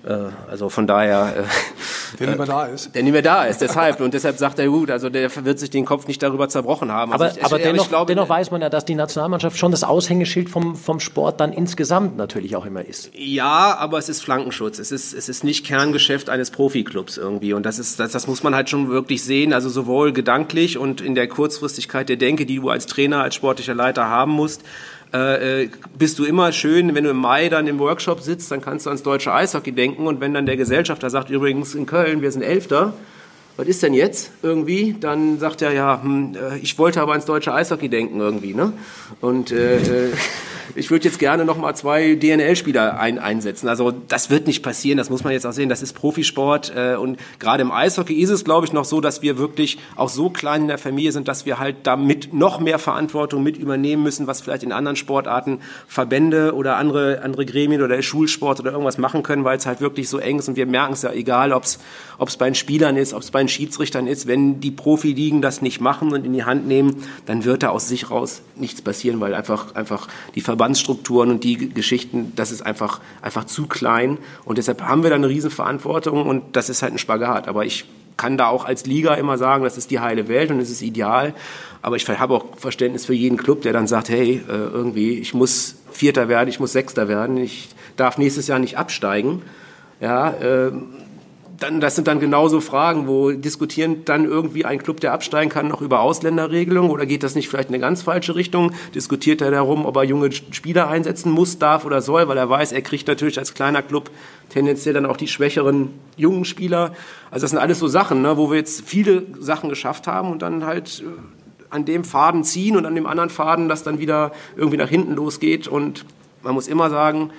also von daher. Äh, der nicht mehr da ist. Der nicht mehr da ist, deshalb. Und deshalb sagt er, gut, also der wird sich den Kopf nicht darüber zerbrochen haben. Aber, also ich, aber ich, dennoch, ich glaube, dennoch weiß man ja, dass die Nationalmannschaft schon das Aushängeschild vom, vom Sport dann insgesamt natürlich auch immer ist. Ja, aber es ist Flankenschutz. Es ist, es ist nicht Kerngeschäft eines Profiklubs irgendwie. Und das ist, das, das muss man halt schon wirklich sehen. Also sowohl gedanklich und in der Kurzfristigkeit der Denke, die du als Trainer, als sportlicher Leiter haben musst, äh, bist du immer schön, wenn du im Mai dann im Workshop sitzt, dann kannst du ans deutsche Eishockey denken und wenn dann der Gesellschafter sagt, übrigens in Köln, wir sind Elfter, was ist denn jetzt irgendwie? Dann sagt er, ja, hm, äh, ich wollte aber ans deutsche Eishockey denken irgendwie, ne? Und äh, äh ich würde jetzt gerne noch mal zwei DNL-Spieler ein, einsetzen. Also das wird nicht passieren, das muss man jetzt auch sehen. Das ist Profisport äh, und gerade im Eishockey ist es, glaube ich, noch so, dass wir wirklich auch so klein in der Familie sind, dass wir halt damit noch mehr Verantwortung mit übernehmen müssen, was vielleicht in anderen Sportarten Verbände oder andere, andere Gremien oder Schulsport oder irgendwas machen können, weil es halt wirklich so eng ist und wir merken es ja, egal ob es bei den Spielern ist, ob es bei den Schiedsrichtern ist, wenn die Profiligen das nicht machen und in die Hand nehmen, dann wird da aus sich raus nichts passieren, weil einfach, einfach die Verbände Verbandsstrukturen und die Geschichten, das ist einfach, einfach zu klein. Und deshalb haben wir da eine Riesenverantwortung und das ist halt ein Spagat. Aber ich kann da auch als Liga immer sagen, das ist die heile Welt und es ist ideal. Aber ich habe auch Verständnis für jeden Club, der dann sagt, hey, äh, irgendwie, ich muss Vierter werden, ich muss Sechster werden, ich darf nächstes Jahr nicht absteigen. Ja, ähm, dann, das sind dann genauso Fragen, wo diskutieren dann irgendwie ein Club, der absteigen kann, noch über Ausländerregelungen oder geht das nicht vielleicht in eine ganz falsche Richtung? Diskutiert er darum, ob er junge Spieler einsetzen muss, darf oder soll, weil er weiß, er kriegt natürlich als kleiner Club tendenziell dann auch die schwächeren jungen Spieler. Also das sind alles so Sachen, ne, wo wir jetzt viele Sachen geschafft haben und dann halt äh, an dem Faden ziehen und an dem anderen Faden, das dann wieder irgendwie nach hinten losgeht und man muss immer sagen,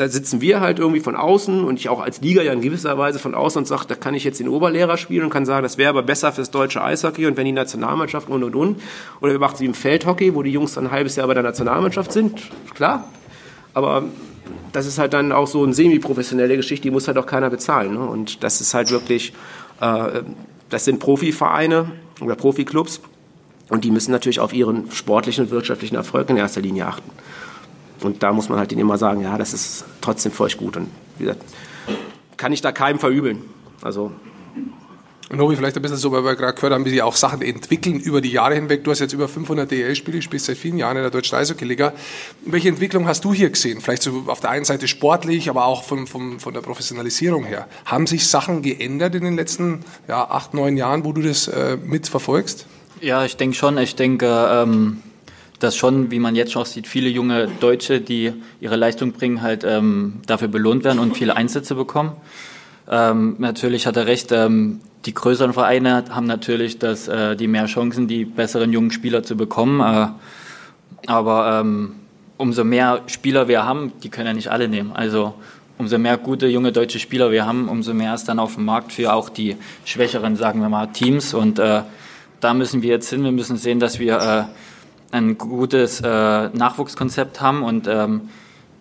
da sitzen wir halt irgendwie von außen und ich auch als Liga ja in gewisser Weise von außen und sage, da kann ich jetzt den Oberlehrer spielen und kann sagen, das wäre aber besser fürs deutsche Eishockey und wenn die Nationalmannschaft und und und. Oder wir machen es wie im Feldhockey, wo die Jungs dann ein halbes Jahr bei der Nationalmannschaft sind, klar. Aber das ist halt dann auch so eine semi-professionelle Geschichte, die muss halt auch keiner bezahlen. Ne? Und das ist halt wirklich, äh, das sind Profivereine oder Profiklubs und die müssen natürlich auf ihren sportlichen und wirtschaftlichen Erfolg in erster Linie achten. Und da muss man halt denen immer sagen, ja, das ist trotzdem für euch gut. Und wie gesagt, kann ich da keinem verübeln. Also Nobi, vielleicht ein bisschen so, weil wir gerade gehört haben, wie sie auch Sachen entwickeln über die Jahre hinweg. Du hast jetzt über 500 DL-Spiele, spielst seit vielen Jahren in der Deutschen Eishockey-Liga. Welche Entwicklung hast du hier gesehen? Vielleicht so auf der einen Seite sportlich, aber auch von, von, von der Professionalisierung her. Haben sich Sachen geändert in den letzten ja, acht, neun Jahren, wo du das äh, mitverfolgst? Ja, ich denke schon. Ich denke, ähm, dass schon, wie man jetzt schon sieht, viele junge Deutsche, die ihre Leistung bringen, halt ähm, dafür belohnt werden und viele Einsätze bekommen. Ähm, natürlich hat er recht, ähm, die größeren Vereine haben natürlich das, äh, die mehr Chancen, die besseren jungen Spieler zu bekommen. Äh, aber ähm, umso mehr Spieler wir haben, die können ja nicht alle nehmen. Also umso mehr gute junge deutsche Spieler wir haben, umso mehr ist dann auf dem Markt für auch die schwächeren, sagen wir mal, Teams. Und äh, da müssen wir jetzt hin. Wir müssen sehen, dass wir äh, ein gutes äh, Nachwuchskonzept haben und ähm,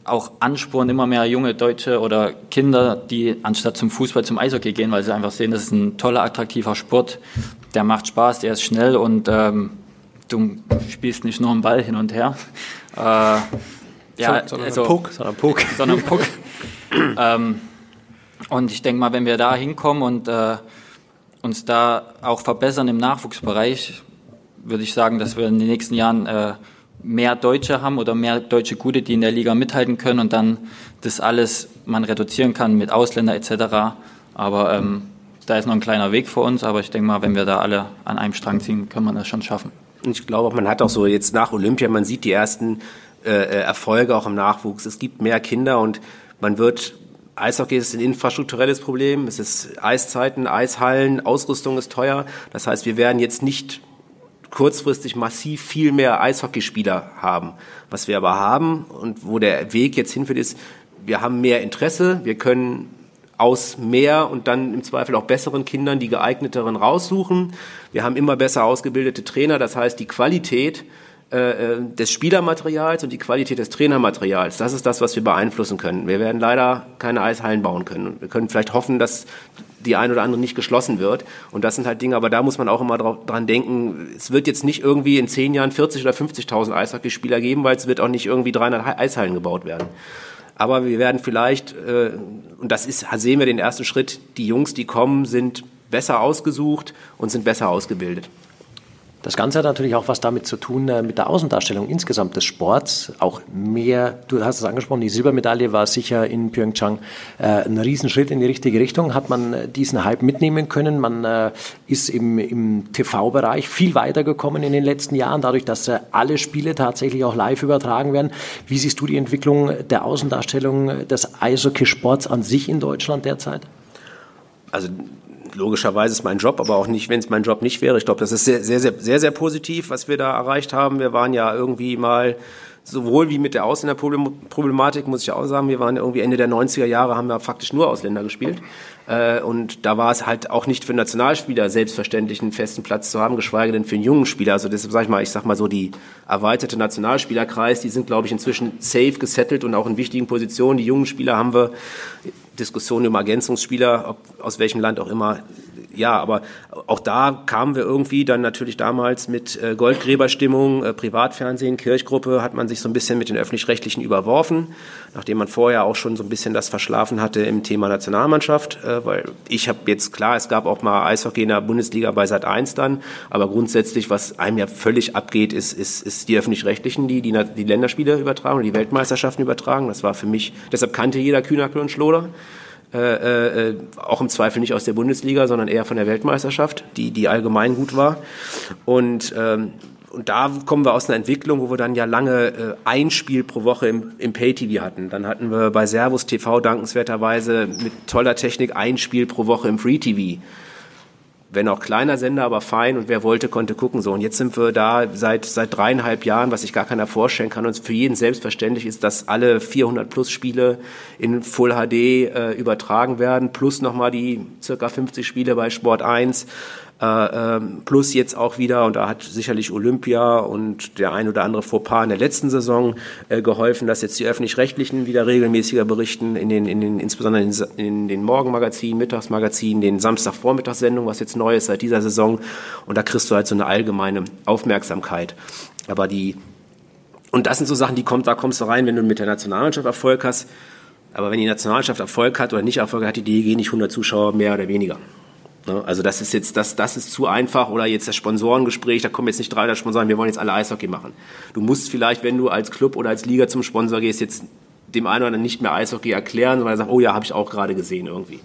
auch ansporen immer mehr junge Deutsche oder Kinder, die anstatt zum Fußball zum Eishockey gehen, weil sie einfach sehen, das ist ein toller, attraktiver Sport, der macht Spaß, der ist schnell und ähm, du spielst nicht nur einen Ball hin und her. Äh, ja, sondern also, Puck. Sondern Puck. Sondern Puck. ähm, und ich denke mal, wenn wir da hinkommen und äh, uns da auch verbessern im Nachwuchsbereich, würde ich sagen, dass wir in den nächsten Jahren äh, mehr Deutsche haben oder mehr deutsche Gute, die in der Liga mithalten können und dann das alles man reduzieren kann mit Ausländer etc. Aber ähm, da ist noch ein kleiner Weg vor uns, aber ich denke mal, wenn wir da alle an einem Strang ziehen, können wir das schon schaffen. Und ich glaube, man hat auch so jetzt nach Olympia, man sieht die ersten äh, äh, Erfolge auch im Nachwuchs. Es gibt mehr Kinder und man wird Eishockey ist ein infrastrukturelles Problem. Es ist Eiszeiten, Eishallen, Ausrüstung ist teuer. Das heißt, wir werden jetzt nicht kurzfristig massiv viel mehr Eishockeyspieler haben. Was wir aber haben und wo der Weg jetzt hinführt, ist, wir haben mehr Interesse, wir können aus mehr und dann im Zweifel auch besseren Kindern die geeigneteren raussuchen. Wir haben immer besser ausgebildete Trainer, das heißt, die Qualität äh, äh, des Spielermaterials und die Qualität des Trainermaterials. Das ist das, was wir beeinflussen können. Wir werden leider keine Eishallen bauen können. Wir können vielleicht hoffen, dass die ein oder andere nicht geschlossen wird. Und das sind halt Dinge, aber da muss man auch immer dran denken, es wird jetzt nicht irgendwie in zehn Jahren 40 oder 50.000 Eishockeyspieler geben, weil es wird auch nicht irgendwie 300 Eishallen gebaut werden. Aber wir werden vielleicht, äh, und das ist, sehen wir den ersten Schritt, die Jungs, die kommen, sind besser ausgesucht und sind besser ausgebildet. Das Ganze hat natürlich auch was damit zu tun, äh, mit der Außendarstellung insgesamt des Sports. Auch mehr, du hast es angesprochen, die Silbermedaille war sicher in Pyeongchang äh, ein Riesenschritt in die richtige Richtung. Hat man äh, diesen Hype mitnehmen können? Man äh, ist im, im TV-Bereich viel weitergekommen in den letzten Jahren, dadurch, dass äh, alle Spiele tatsächlich auch live übertragen werden. Wie siehst du die Entwicklung der Außendarstellung des Eishockeysports an sich in Deutschland derzeit? Also logischerweise ist mein Job, aber auch nicht, wenn es mein Job nicht wäre. Ich glaube, das ist sehr, sehr, sehr, sehr, sehr positiv, was wir da erreicht haben. Wir waren ja irgendwie mal sowohl wie mit der Ausländerproblematik, muss ich auch sagen, wir waren irgendwie Ende der 90er Jahre, haben wir faktisch nur Ausländer gespielt. Äh, und da war es halt auch nicht für Nationalspieler selbstverständlich einen festen Platz zu haben, geschweige denn für einen jungen Spieler. Also deshalb sage ich mal, ich sag mal so, die erweiterte Nationalspielerkreis, die sind, glaube ich, inzwischen safe gesettelt und auch in wichtigen Positionen. Die jungen Spieler haben wir Diskussionen über Ergänzungsspieler, ob, aus welchem Land auch immer, ja, aber auch da kamen wir irgendwie dann natürlich damals mit äh, Goldgräberstimmung, äh, Privatfernsehen, Kirchgruppe, hat man sich so ein bisschen mit den Öffentlich-Rechtlichen überworfen, nachdem man vorher auch schon so ein bisschen das verschlafen hatte im Thema Nationalmannschaft, äh, weil ich habe jetzt, klar, es gab auch mal Eishockey in der Bundesliga bei Sat 1 dann, aber grundsätzlich, was einem ja völlig abgeht, ist, ist, ist die Öffentlich-Rechtlichen, die, die die Länderspiele übertragen, die Weltmeisterschaften übertragen. Das war für mich, deshalb kannte jeder Kühnerkel und Schloder. Äh, äh, auch im Zweifel nicht aus der Bundesliga, sondern eher von der Weltmeisterschaft, die, die allgemein gut war. Und, ähm, und da kommen wir aus einer Entwicklung, wo wir dann ja lange äh, ein Spiel pro Woche im, im Pay-TV hatten. Dann hatten wir bei Servus TV dankenswerterweise mit toller Technik ein Spiel pro Woche im Free-TV wenn auch kleiner Sender, aber fein. Und wer wollte, konnte gucken. So. Und jetzt sind wir da seit, seit dreieinhalb Jahren, was sich gar keiner vorstellen kann. Und für jeden selbstverständlich ist, dass alle 400 plus Spiele in Full HD äh, übertragen werden, plus nochmal die circa 50 Spiele bei Sport 1 äh, ähm, plus jetzt auch wieder, und da hat sicherlich Olympia und der ein oder andere Fauxpas in der letzten Saison äh, geholfen, dass jetzt die Öffentlich-Rechtlichen wieder regelmäßiger berichten, in den, in den, insbesondere in, den Morgenmagazinen, Mittagsmagazinen, den Samstagvormittagssendungen, was jetzt neu ist seit dieser Saison. Und da kriegst du halt so eine allgemeine Aufmerksamkeit. Aber die, und das sind so Sachen, die kommt, da kommst du rein, wenn du mit der Nationalmannschaft Erfolg hast. Aber wenn die Nationalmannschaft Erfolg hat oder nicht Erfolg hat, die DEG nicht 100 Zuschauer mehr oder weniger. Ne? Also das ist jetzt, das, das ist zu einfach oder jetzt das Sponsorengespräch, da kommen jetzt nicht 300 Sponsoren, wir wollen jetzt alle Eishockey machen. Du musst vielleicht, wenn du als Club oder als Liga zum Sponsor gehst, jetzt dem einen oder anderen nicht mehr Eishockey erklären, sondern sagen, oh ja, habe ich auch gerade gesehen irgendwie.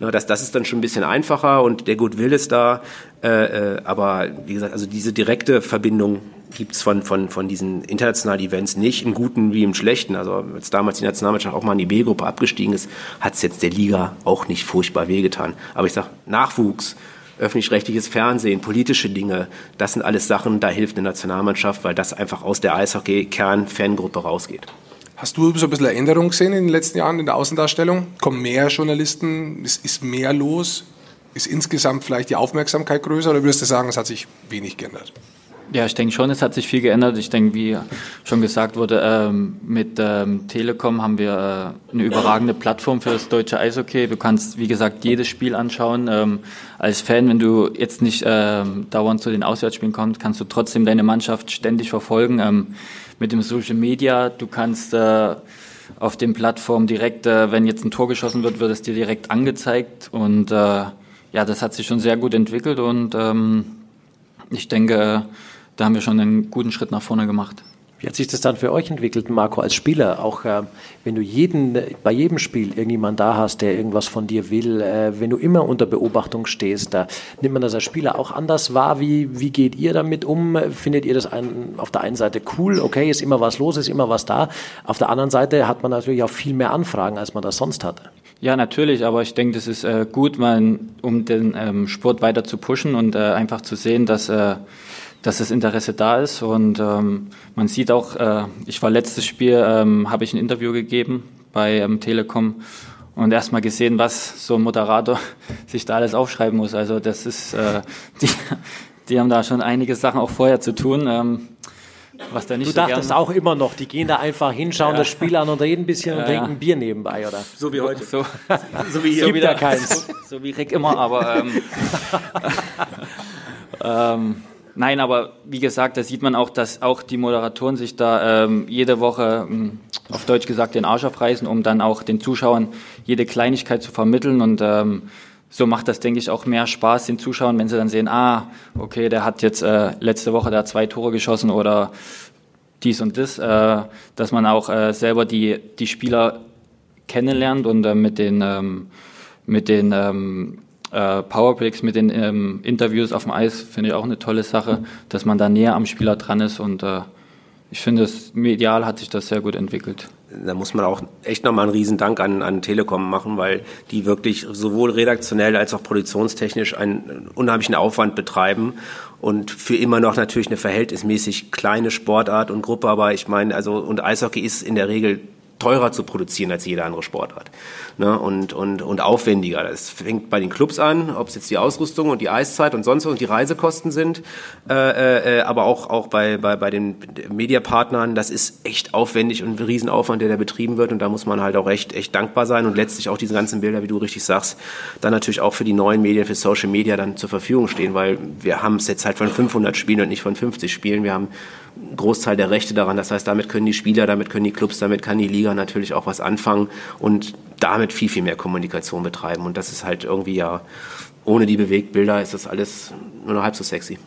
Ne, das, das ist dann schon ein bisschen einfacher und der Goodwill ist da, äh, äh, aber wie gesagt, also diese direkte Verbindung gibt's von, von, von diesen internationalen Events nicht, im Guten wie im Schlechten. Also als damals die Nationalmannschaft auch mal in die B-Gruppe abgestiegen ist, hat's jetzt der Liga auch nicht furchtbar wehgetan. Aber ich sag Nachwuchs, öffentlich-rechtliches Fernsehen, politische Dinge, das sind alles Sachen, da hilft eine Nationalmannschaft, weil das einfach aus der Eishockey-Kern-Fangruppe rausgeht. Hast du so ein bisschen Änderung gesehen in den letzten Jahren in der Außendarstellung? Kommen mehr Journalisten? Ist, ist mehr los? Ist insgesamt vielleicht die Aufmerksamkeit größer oder würdest du sagen, es hat sich wenig geändert? Ja, ich denke schon, es hat sich viel geändert. Ich denke, wie schon gesagt wurde, ähm, mit ähm, Telekom haben wir äh, eine überragende Plattform für das deutsche Eishockey. Du kannst, wie gesagt, jedes Spiel anschauen. Ähm, als Fan, wenn du jetzt nicht dauernd zu den Auswärtsspielen kommst, kannst du trotzdem deine Mannschaft ständig verfolgen. Mit dem Social Media, du kannst äh, auf den Plattformen direkt, äh, wenn jetzt ein Tor geschossen wird, wird es dir direkt angezeigt. Und äh, ja, das hat sich schon sehr gut entwickelt und ähm, ich denke, da haben wir schon einen guten Schritt nach vorne gemacht. Wie hat sich das dann für euch entwickelt, Marco, als Spieler? Auch äh, wenn du jeden, bei jedem Spiel irgendjemand da hast, der irgendwas von dir will, äh, wenn du immer unter Beobachtung stehst, da nimmt man das als Spieler auch anders wahr. Wie, wie geht ihr damit um? Findet ihr das ein, auf der einen Seite cool, okay, ist immer was los, ist immer was da. Auf der anderen Seite hat man natürlich auch viel mehr Anfragen, als man das sonst hatte. Ja, natürlich, aber ich denke, das ist äh, gut, man, um den ähm, Sport weiter zu pushen und äh, einfach zu sehen, dass äh, dass das Interesse da ist. Und ähm, man sieht auch, äh, ich war letztes Spiel, ähm, habe ich ein Interview gegeben bei ähm, Telekom und erstmal gesehen, was so ein Moderator sich da alles aufschreiben muss. Also das ist, äh, die, die haben da schon einige Sachen auch vorher zu tun. Ähm, was da nicht Du so dachtest gern. auch immer noch, die gehen da einfach hinschauen ja. das Spiel an und reden ein bisschen ja, und trinken ja. Bier nebenbei, oder? So wie heute. So, so wie hier Gibt wieder. keins. So, so, wie Rick immer, aber ähm, ähm, nein, aber wie gesagt, da sieht man auch, dass auch die Moderatoren sich da ähm, jede Woche ähm, auf Deutsch gesagt den Arsch aufreißen, um dann auch den Zuschauern jede Kleinigkeit zu vermitteln. Und ähm, so macht das, denke ich, auch mehr Spaß den Zuschauern, wenn sie dann sehen, ah, okay, der hat jetzt äh, letzte Woche da zwei Tore geschossen oder dies und das, äh, dass man auch äh, selber die, die Spieler kennenlernt und äh, mit den, ähm, mit den ähm, äh, Powerbricks, mit den ähm, Interviews auf dem Eis, finde ich auch eine tolle Sache, dass man da näher am Spieler dran ist und äh, ich finde, das medial hat sich das sehr gut entwickelt. Da muss man auch echt nochmal einen Riesendank an, an Telekom machen, weil die wirklich sowohl redaktionell als auch produktionstechnisch einen unheimlichen Aufwand betreiben und für immer noch natürlich eine verhältnismäßig kleine Sportart und Gruppe, aber ich meine, also und Eishockey ist in der Regel teurer zu produzieren als jede andere Sportart ne? und, und, und aufwendiger. Das fängt bei den Clubs an, ob es jetzt die Ausrüstung und die Eiszeit und sonst was und die Reisekosten sind, äh, äh, äh, aber auch, auch bei, bei, bei den Mediapartnern, das ist echt aufwendig und ein Riesenaufwand, der da betrieben wird und da muss man halt auch echt, echt dankbar sein und letztlich auch diese ganzen Bilder, wie du richtig sagst, dann natürlich auch für die neuen Medien, für Social Media dann zur Verfügung stehen, weil wir haben es jetzt halt von 500 Spielen und nicht von 50 Spielen. Wir haben Großteil der Rechte daran. Das heißt, damit können die Spieler, damit können die Clubs, damit kann die Liga natürlich auch was anfangen und damit viel, viel mehr Kommunikation betreiben. Und das ist halt irgendwie ja, ohne die Bewegtbilder ist das alles nur noch halb so sexy.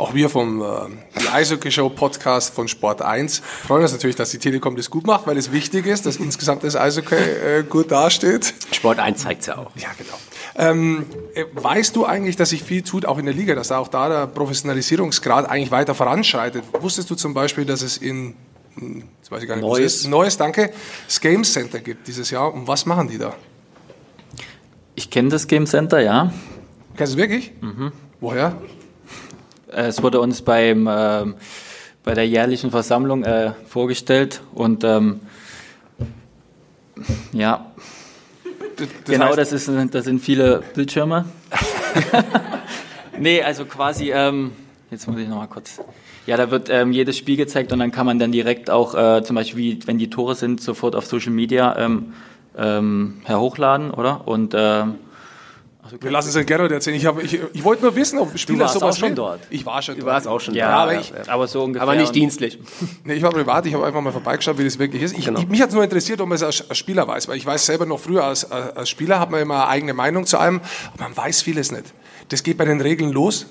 Auch wir vom äh, Eishockey Show Podcast von Sport 1 freuen uns natürlich, dass die Telekom das gut macht, weil es wichtig ist, dass insgesamt das Eishockey äh, gut dasteht. Sport 1 zeigt es ja auch. Ja, genau. Ähm, äh, weißt du eigentlich, dass sich viel tut, auch in der Liga, dass auch da der Professionalisierungsgrad eigentlich weiter voranschreitet? Wusstest du zum Beispiel, dass es in hm, jetzt weiß ich gar nicht, Neues, ist, Neues danke, das Game Center gibt dieses Jahr. Und was machen die da? Ich kenne das Game Center, ja. Kennst du es wirklich? Mhm. Woher? Äh, es wurde uns beim, äh, bei der jährlichen Versammlung äh, vorgestellt und ähm, ja, das genau, heißt, das, ist, das sind viele Bildschirme. nee, also quasi, ähm, jetzt muss ich nochmal kurz. Ja, da wird ähm, jedes Spiel gezeigt und dann kann man dann direkt auch, äh, zum Beispiel, wie, wenn die Tore sind, sofort auf Social Media ähm, ähm, herhochladen, oder? Und ähm, also Wir lassen es den Gerhard erzählen. Ich, hab, ich, ich wollte nur wissen, ob Spieler du sowas auch schon dort. Ich war schon du dort. Du warst auch schon ja, dort. Aber, ich, aber so ungefähr. Aber nicht dienstlich. nee, ich war privat. Ich habe einfach mal vorbeigeschaut, wie das wirklich ist. Ich, genau. mich hat es nur interessiert, ob man es als, als, Spieler weiß. Weil ich weiß selber noch früher, als, als Spieler hat man immer eine eigene Meinung zu einem. Aber man weiß vieles nicht. Das geht bei den Regeln los.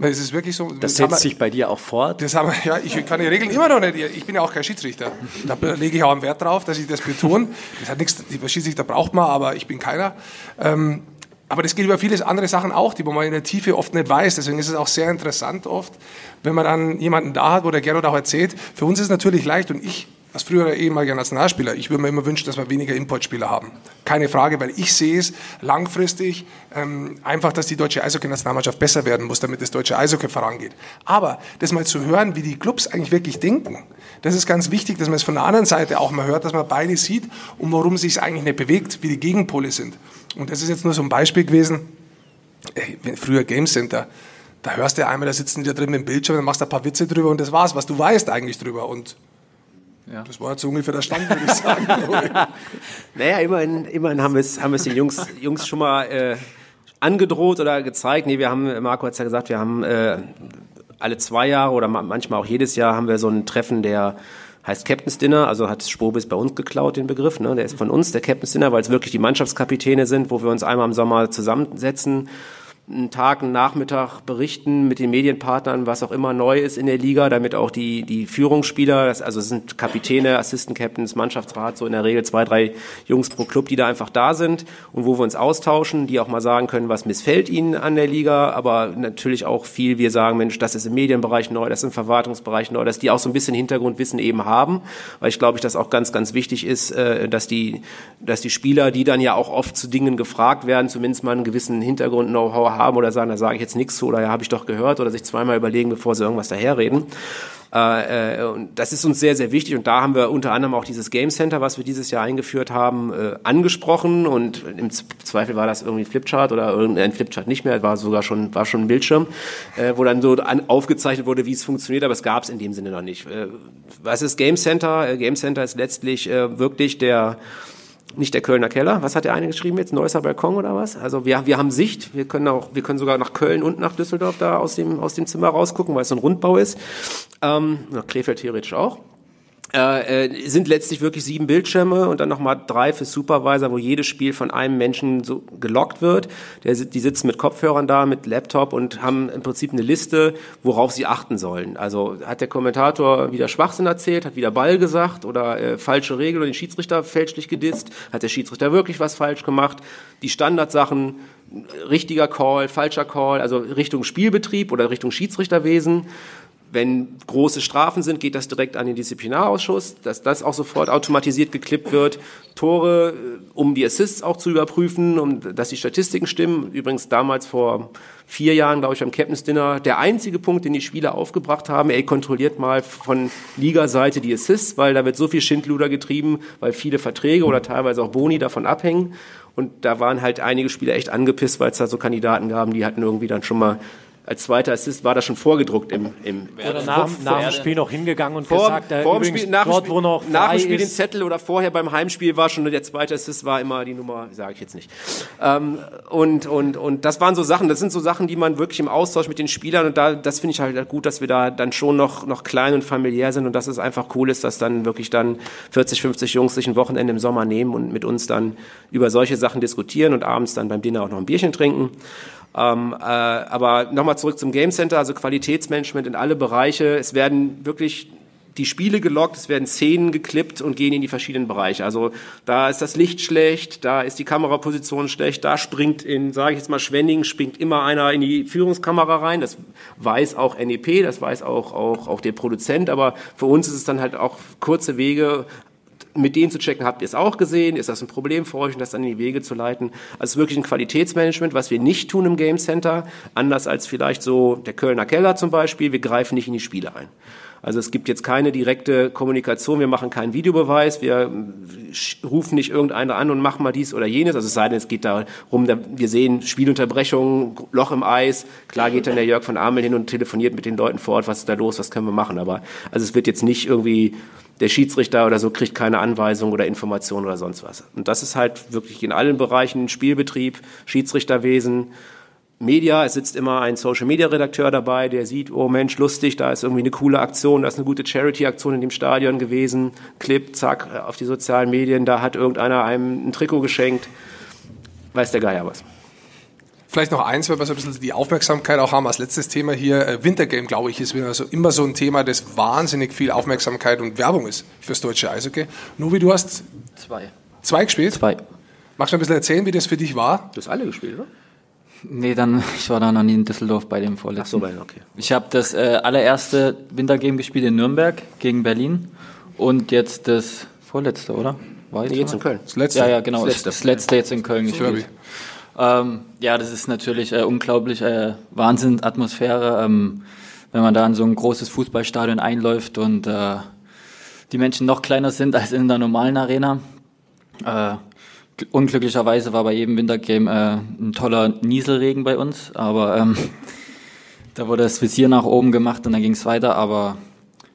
Es ist wirklich so. Das, das setzt wir, sich bei dir auch fort? Das haben wir, ja, ich kann die Regeln immer noch nicht. Ich bin ja auch kein Schiedsrichter. Da lege ich auch einen Wert drauf, dass ich das betone. Das hat nichts, die Schiedsrichter braucht man, aber ich bin keiner. Ähm, aber das geht über viele andere Sachen auch, die man in der Tiefe oft nicht weiß. Deswegen ist es auch sehr interessant oft, wenn man dann jemanden da hat, wo der Gerhard auch erzählt. Für uns ist es natürlich leicht und ich als früherer ehemaliger Nationalspieler, ich würde mir immer wünschen, dass wir weniger Importspieler haben. Keine Frage, weil ich sehe es langfristig ähm, einfach, dass die deutsche Eishockey-Nationalmannschaft besser werden muss, damit das deutsche Eishockey vorangeht. Aber das mal zu hören, wie die Clubs eigentlich wirklich denken, das ist ganz wichtig, dass man es von der anderen Seite auch mal hört, dass man beide sieht und warum es sich eigentlich nicht bewegt, wie die Gegenpole sind. Und das ist jetzt nur so ein Beispiel gewesen. Ey, früher Game Center, da hörst du einmal, da sitzen die da drin mit dem Bildschirm, dann machst du ein paar Witze drüber und das war's, was du weißt eigentlich drüber. Und ja. das war jetzt so ungefähr der Stand, würde ich sagen. naja, immerhin, immerhin haben wir es haben den Jungs, Jungs schon mal äh, angedroht oder gezeigt. Nee, wir haben, Marco hat es ja gesagt, wir haben äh, alle zwei Jahre oder manchmal auch jedes Jahr haben wir so ein Treffen der heißt Captain's Dinner, also hat Spobis bei uns geklaut, den Begriff, ne? der ist von uns, der Captain's Dinner, weil es wirklich die Mannschaftskapitäne sind, wo wir uns einmal im Sommer zusammensetzen einen Tag, einen Nachmittag berichten mit den Medienpartnern, was auch immer neu ist in der Liga, damit auch die, die Führungsspieler, das, also es sind Kapitäne, Assistant Captains, Mannschaftsrat, so in der Regel zwei, drei Jungs pro Club, die da einfach da sind und wo wir uns austauschen, die auch mal sagen können, was missfällt ihnen an der Liga, aber natürlich auch viel, wir sagen, Mensch, das ist im Medienbereich neu, das ist im Verwaltungsbereich neu, dass die auch so ein bisschen Hintergrundwissen eben haben, weil ich glaube, ich, dass auch ganz, ganz wichtig ist, äh, dass die, dass die Spieler, die dann ja auch oft zu Dingen gefragt werden, zumindest mal einen gewissen Hintergrund-Know-how haben oder sagen, da sage ich jetzt nichts zu oder ja, habe ich doch gehört oder sich zweimal überlegen, bevor sie irgendwas daherreden. Äh, äh, das ist uns sehr, sehr wichtig und da haben wir unter anderem auch dieses Game Center, was wir dieses Jahr eingeführt haben, äh, angesprochen und im Zweifel war das irgendwie Flipchart oder irgendein Flipchart nicht mehr, war sogar schon, war schon ein Bildschirm, wo dann so aufgezeichnet wurde, wie es funktioniert, aber es gab es in dem Sinne noch nicht. Was ist Game Center? Game Center ist letztlich wirklich der nicht der Kölner Keller. Was hat der eine geschrieben jetzt? Neusser Balkon oder was? Also wir, wir haben Sicht. Wir können auch, wir können sogar nach Köln und nach Düsseldorf da aus dem, aus dem Zimmer rausgucken, weil es so ein Rundbau ist. Ähm, nach Krefeld theoretisch auch äh, äh, sind letztlich wirklich sieben Bildschirme und dann nochmal drei für Supervisor, wo jedes Spiel von einem Menschen so gelockt wird. Der, die sitzen mit Kopfhörern da, mit Laptop und haben im Prinzip eine Liste, worauf sie achten sollen. Also hat der Kommentator wieder Schwachsinn erzählt, hat wieder Ball gesagt oder äh, falsche Regel oder den Schiedsrichter fälschlich gedisst, hat der Schiedsrichter wirklich was falsch gemacht. Die Standardsachen, richtiger Call, falscher Call, also Richtung Spielbetrieb oder Richtung Schiedsrichterwesen wenn große Strafen sind, geht das direkt an den Disziplinarausschuss, dass das auch sofort automatisiert geklippt wird. Tore, äh, um die Assists auch zu überprüfen, um dass die Statistiken stimmen. Übrigens damals vor vier Jahren, glaube ich, am Captain's Dinner, der einzige Punkt, den die Spieler aufgebracht haben, ey, kontrolliert mal von Ligaseite die Assists, weil da wird so viel Schindluder getrieben, weil viele Verträge oder teilweise auch Boni davon abhängen. Und da waren halt einige Spieler echt angepisst, weil es da so Kandidaten gaben, die hatten irgendwie dann schon mal als zweiter Assist war das schon vorgedruckt im, im oder nach, nach dem Spiel noch hingegangen und vor, gesagt, äh, vor dem Spiel, nach dort, wo noch nach dem Spiel den Zettel oder vorher beim Heimspiel war schon der zweite Assist war immer die Nummer, sage ich jetzt nicht. Ähm, und und und das waren so Sachen, das sind so Sachen, die man wirklich im Austausch mit den Spielern und da das finde ich halt gut, dass wir da dann schon noch noch klein und familiär sind und dass es einfach cool ist, dass dann wirklich dann 40, 50 Jungs sich ein Wochenende im Sommer nehmen und mit uns dann über solche Sachen diskutieren und abends dann beim Dinner auch noch ein Bierchen trinken. Ähm, äh, aber nochmal zurück zum Game Center, also Qualitätsmanagement in alle Bereiche. Es werden wirklich die Spiele gelockt, es werden Szenen geklippt und gehen in die verschiedenen Bereiche. Also da ist das Licht schlecht, da ist die Kameraposition schlecht, da springt in, sage ich jetzt mal, Schwenning, springt immer einer in die Führungskamera rein. Das weiß auch NEP, das weiß auch, auch, auch der Produzent, aber für uns ist es dann halt auch kurze Wege, mit denen zu checken, habt ihr es auch gesehen, ist das ein Problem für euch und das dann in die Wege zu leiten. Also wirklich ein Qualitätsmanagement, was wir nicht tun im Game Center, anders als vielleicht so der Kölner Keller zum Beispiel, wir greifen nicht in die Spiele ein. Also es gibt jetzt keine direkte Kommunikation, wir machen keinen Videobeweis, wir rufen nicht irgendeiner an und machen mal dies oder jenes. Also es sei denn, es geht darum, wir sehen Spielunterbrechungen, Loch im Eis. Klar geht dann der Jörg von Amel hin und telefoniert mit den Leuten vor Ort, was ist da los, was können wir machen. Aber also es wird jetzt nicht irgendwie der Schiedsrichter oder so kriegt keine Anweisung oder Information oder sonst was. Und das ist halt wirklich in allen Bereichen Spielbetrieb, Schiedsrichterwesen, Media, es sitzt immer ein Social Media Redakteur dabei, der sieht, oh Mensch, lustig, da ist irgendwie eine coole Aktion, da ist eine gute Charity Aktion in dem Stadion gewesen, Clip, zack, auf die sozialen Medien, da hat irgendeiner einem ein Trikot geschenkt, weiß der Geier was. Vielleicht noch eins, weil wir so ein bisschen die Aufmerksamkeit auch haben als letztes Thema hier. Äh, Wintergame, glaube ich, ist also immer so ein Thema, das wahnsinnig viel Aufmerksamkeit und Werbung ist fürs deutsche Eishockey. Nuvi, du hast zwei. Zwei gespielt? Zwei. Magst du ein bisschen erzählen, wie das für dich war? Du hast alle gespielt, oder? Nee, dann, ich war da noch nie in Düsseldorf bei dem vorletzten. Ach so, okay. Ich habe das äh, allererste Wintergame gespielt in Nürnberg gegen Berlin und jetzt das vorletzte, oder? War jetzt, nee, jetzt in Köln. Das letzte? Ja, ja, genau. Das letzte, das letzte jetzt in Köln gespielt. Ähm, ja, das ist natürlich äh, unglaublich äh, Wahnsinn, Atmosphäre, ähm, wenn man da in so ein großes Fußballstadion einläuft und äh, die Menschen noch kleiner sind als in der normalen Arena. Äh, unglücklicherweise war bei jedem Wintergame äh, ein toller Nieselregen bei uns, aber ähm, da wurde das Visier nach oben gemacht und dann ging es weiter, aber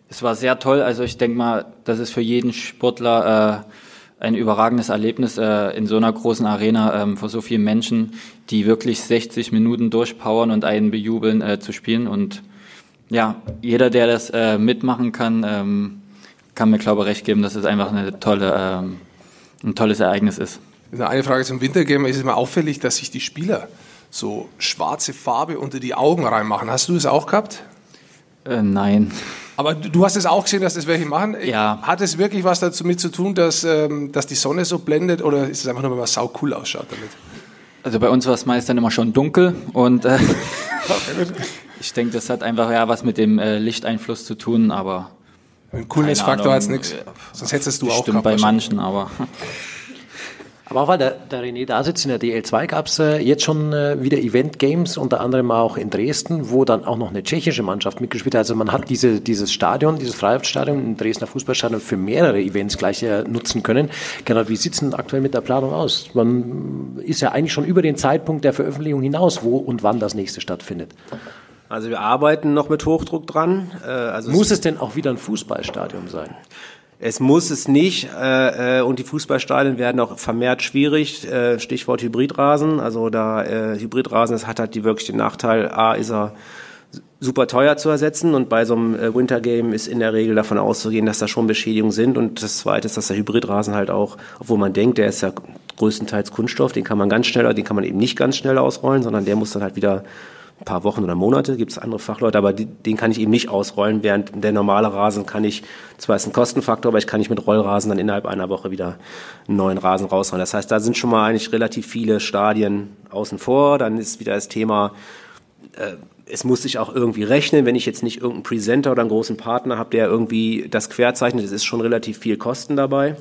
es war sehr toll. Also ich denke mal, das ist für jeden Sportler äh, ein überragendes Erlebnis äh, in so einer großen Arena ähm, vor so vielen Menschen, die wirklich 60 Minuten durchpowern und einen bejubeln, äh, zu spielen. Und ja, jeder, der das äh, mitmachen kann, ähm, kann mir, glaube ich, recht geben, dass es einfach eine tolle, ähm, ein tolles Ereignis ist. Eine Frage zum Wintergame. Ist es immer auffällig, dass sich die Spieler so schwarze Farbe unter die Augen reinmachen? Hast du das auch gehabt? Äh, nein. Aber du hast es auch gesehen, dass das welche machen. Ja. Hat es wirklich was damit zu tun, dass, ähm, dass die Sonne so blendet oder ist es einfach nur, weil man sau cool ausschaut damit? Also bei uns war es meist dann immer schon dunkel und äh, ich denke, das hat einfach ja was mit dem äh, Lichteinfluss zu tun, aber ein Coolness-Faktor hat es nichts. Sonst hättest du auch Stimmt bei manchen, aber Aber auch weil der, der René da sitzt, in der DL2 gab es äh, jetzt schon äh, wieder Event-Games, unter anderem auch in Dresden, wo dann auch noch eine tschechische Mannschaft mitgespielt hat. Also man hat diese, dieses Stadion, dieses Freiluftstadion, ein Dresdner Fußballstadion für mehrere Events gleich äh, nutzen können. Genau, wie sieht es denn aktuell mit der Planung aus? Man ist ja eigentlich schon über den Zeitpunkt der Veröffentlichung hinaus, wo und wann das nächste stattfindet. Also wir arbeiten noch mit Hochdruck dran. Also Muss es denn auch wieder ein Fußballstadion sein? Es muss es nicht äh, äh, und die Fußballstadien werden auch vermehrt schwierig. Äh, Stichwort Hybridrasen. Also da äh, Hybridrasen, das hat halt die wirklich den Nachteil, a ist er super teuer zu ersetzen und bei so einem äh, Wintergame ist in der Regel davon auszugehen, dass da schon Beschädigungen sind und das Zweite ist, dass der Hybridrasen halt auch, obwohl man denkt, der ist ja größtenteils Kunststoff, den kann man ganz schnell, den kann man eben nicht ganz schnell ausrollen, sondern der muss dann halt wieder ein paar Wochen oder Monate, gibt es andere Fachleute, aber die, den kann ich eben nicht ausrollen, während der normale Rasen kann ich, zwar ist ein Kostenfaktor, aber ich kann nicht mit Rollrasen dann innerhalb einer Woche wieder einen neuen Rasen rausrollen. Das heißt, da sind schon mal eigentlich relativ viele Stadien außen vor. Dann ist wieder das Thema, äh, es muss sich auch irgendwie rechnen, wenn ich jetzt nicht irgendeinen Presenter oder einen großen Partner habe, der irgendwie das querzeichnet, es ist schon relativ viel Kosten dabei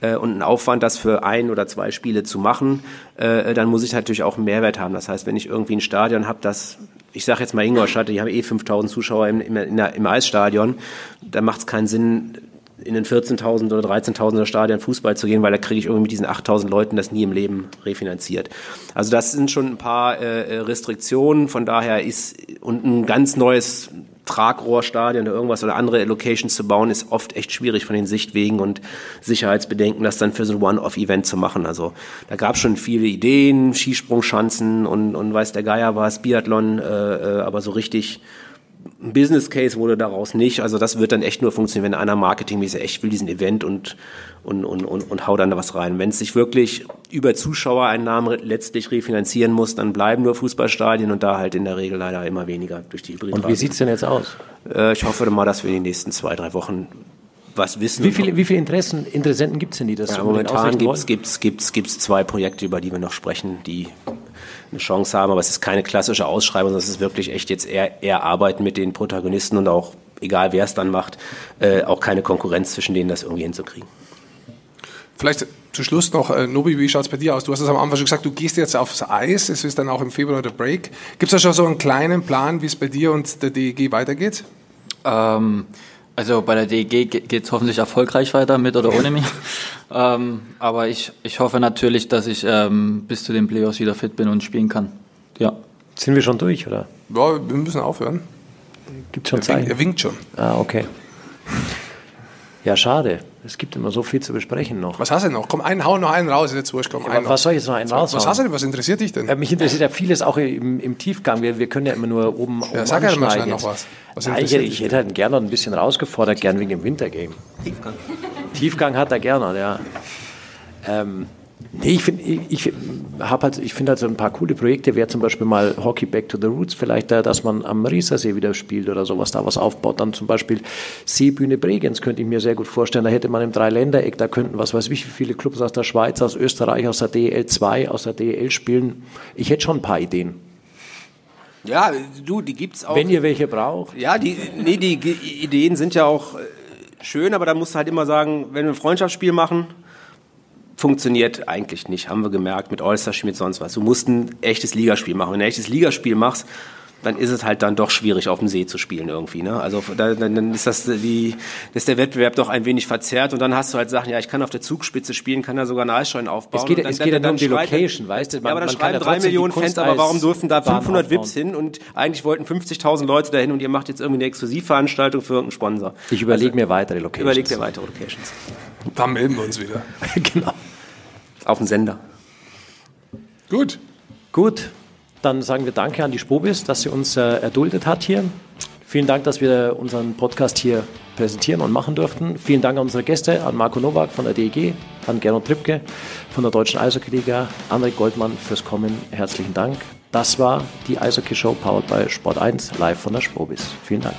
äh, und ein Aufwand, das für ein oder zwei Spiele zu machen, äh, dann muss ich natürlich auch einen Mehrwert haben. Das heißt, wenn ich irgendwie ein Stadion habe, das ich sage jetzt mal Ingolstadt, die haben eh 5000 Zuschauer im, im, im Eisstadion, da macht es keinen Sinn, in den 14.000 oder 13.000er Stadion Fußball zu gehen, weil da kriege ich irgendwie mit diesen 8.000 Leuten das nie im Leben refinanziert. Also das sind schon ein paar äh, Restriktionen. Von daher ist und ein ganz neues Tragrohrstadion oder irgendwas oder andere Locations zu bauen, ist oft echt schwierig von den Sichtwegen und Sicherheitsbedenken, das dann für so ein One-Off-Event zu machen. Also da gab es schon viele Ideen, Skisprungschanzen und, und weiß der Geier was, Biathlon, äh, äh aber so richtig ein Business Case wurde daraus nicht. Also das wird dann echt nur funktionieren, wenn einer marketingmäßig echt will diesen Event und, und, und, und, und hau dann da was rein. Wenn es sich wirklich über Zuschauereinnahmen letztlich refinanzieren muss, dann bleiben nur Fußballstadien und da halt in der Regel leider immer weniger durch die Hybrid. Und wie sieht's denn jetzt aus? Äh, ich hoffe mal, dass wir in den nächsten zwei, drei Wochen was wissen. Wie viele, wie viele Interessen, Interessenten gibt's denn, die das ja, Momentan gibt's, gibt's, gibt's, gibt's zwei Projekte, über die wir noch sprechen, die eine Chance haben, aber es ist keine klassische Ausschreibung, sondern es ist wirklich echt jetzt eher, eher Arbeiten mit den Protagonisten und auch, egal wer es dann macht, äh, auch keine Konkurrenz zwischen denen, das irgendwie hinzukriegen. Vielleicht zu Schluss noch, äh, Nobi, wie schaut es bei dir aus? Du hast es am Anfang schon gesagt, du gehst jetzt aufs Eis, es ist dann auch im Februar der Break. Gibt es da schon so einen kleinen Plan, wie es bei dir und der DEG weitergeht? Ähm, also bei der DEG geht es hoffentlich erfolgreich weiter, mit oder ohne mich. ähm, aber ich, ich hoffe natürlich, dass ich ähm, bis zu den Playoffs wieder fit bin und spielen kann. Ja. Sind wir schon durch, oder? Ja, wir müssen aufhören. Gibt schon Zeichen? Er winkt schon. Ah, okay. Ja, schade. Es gibt immer so viel zu besprechen noch. Was hast du noch? Komm, einen, hau noch einen raus, jetzt wurscht, komm, ja, Was soll ich jetzt noch einen raus? Was hast du denn? Was interessiert dich denn? Ja, mich interessiert ja vieles auch im, im Tiefgang. Wir, wir, können ja immer nur oben, ja, oben sag ja mal schnell noch was. was ja, ich, ich, hätte halt gerne noch ein bisschen rausgefordert, gern wegen dem Wintergame. Tiefgang. Tiefgang hat er gerne, ja. Ähm, Nee, ich finde ich, ich halt, ich find halt so ein paar coole Projekte, wäre zum Beispiel mal Hockey Back to the Roots, vielleicht, dass man am Riesersee wieder spielt oder sowas, da was aufbaut. Dann zum Beispiel Seebühne Bregenz könnte ich mir sehr gut vorstellen. Da hätte man im Dreiländereck, da könnten, was weiß ich, wie viele Clubs aus der Schweiz, aus Österreich, aus der DL 2, aus der DL spielen. Ich hätte schon ein paar Ideen. Ja, du, die gibt's auch. Wenn ihr welche braucht. Ja, die, nee, die Ideen sind ja auch äh, schön, aber da musst du halt immer sagen, wenn wir ein Freundschaftsspiel machen, funktioniert eigentlich nicht, haben wir gemerkt, mit All-Star-Spiel, mit sonst was. Du musst ein echtes Ligaspiel machen. Wenn du ein echtes Ligaspiel machst, dann ist es halt dann doch schwierig, auf dem See zu spielen irgendwie. Ne? Also da, dann ist das die, ist der Wettbewerb doch ein wenig verzerrt und dann hast du halt Sachen, ja, ich kann auf der Zugspitze spielen, kann da sogar eine Eisscheune aufbauen. Es geht, dann, es geht dann, dann um die Location, weißt du? Man, ja, aber dann schreiben drei Millionen Fans, aber warum durften da 500 Vips hin und eigentlich wollten 50.000 Leute dahin und ihr macht jetzt irgendwie eine Exklusivveranstaltung für irgendeinen Sponsor. Ich überlege also, mir weitere Locations. Überleg dir weitere Locations. Da melden wir uns wieder. genau auf dem Sender. Gut. Gut, dann sagen wir Danke an die Spobis, dass sie uns äh, erduldet hat hier. Vielen Dank, dass wir unseren Podcast hier präsentieren und machen durften. Vielen Dank an unsere Gäste, an Marco Nowak von der DEG, an Gernot Trippke von der Deutschen Eishockey-Liga, André Goldmann fürs Kommen. Herzlichen Dank. Das war die Eishockey-Show powered by Sport 1 live von der Spobis. Vielen Dank.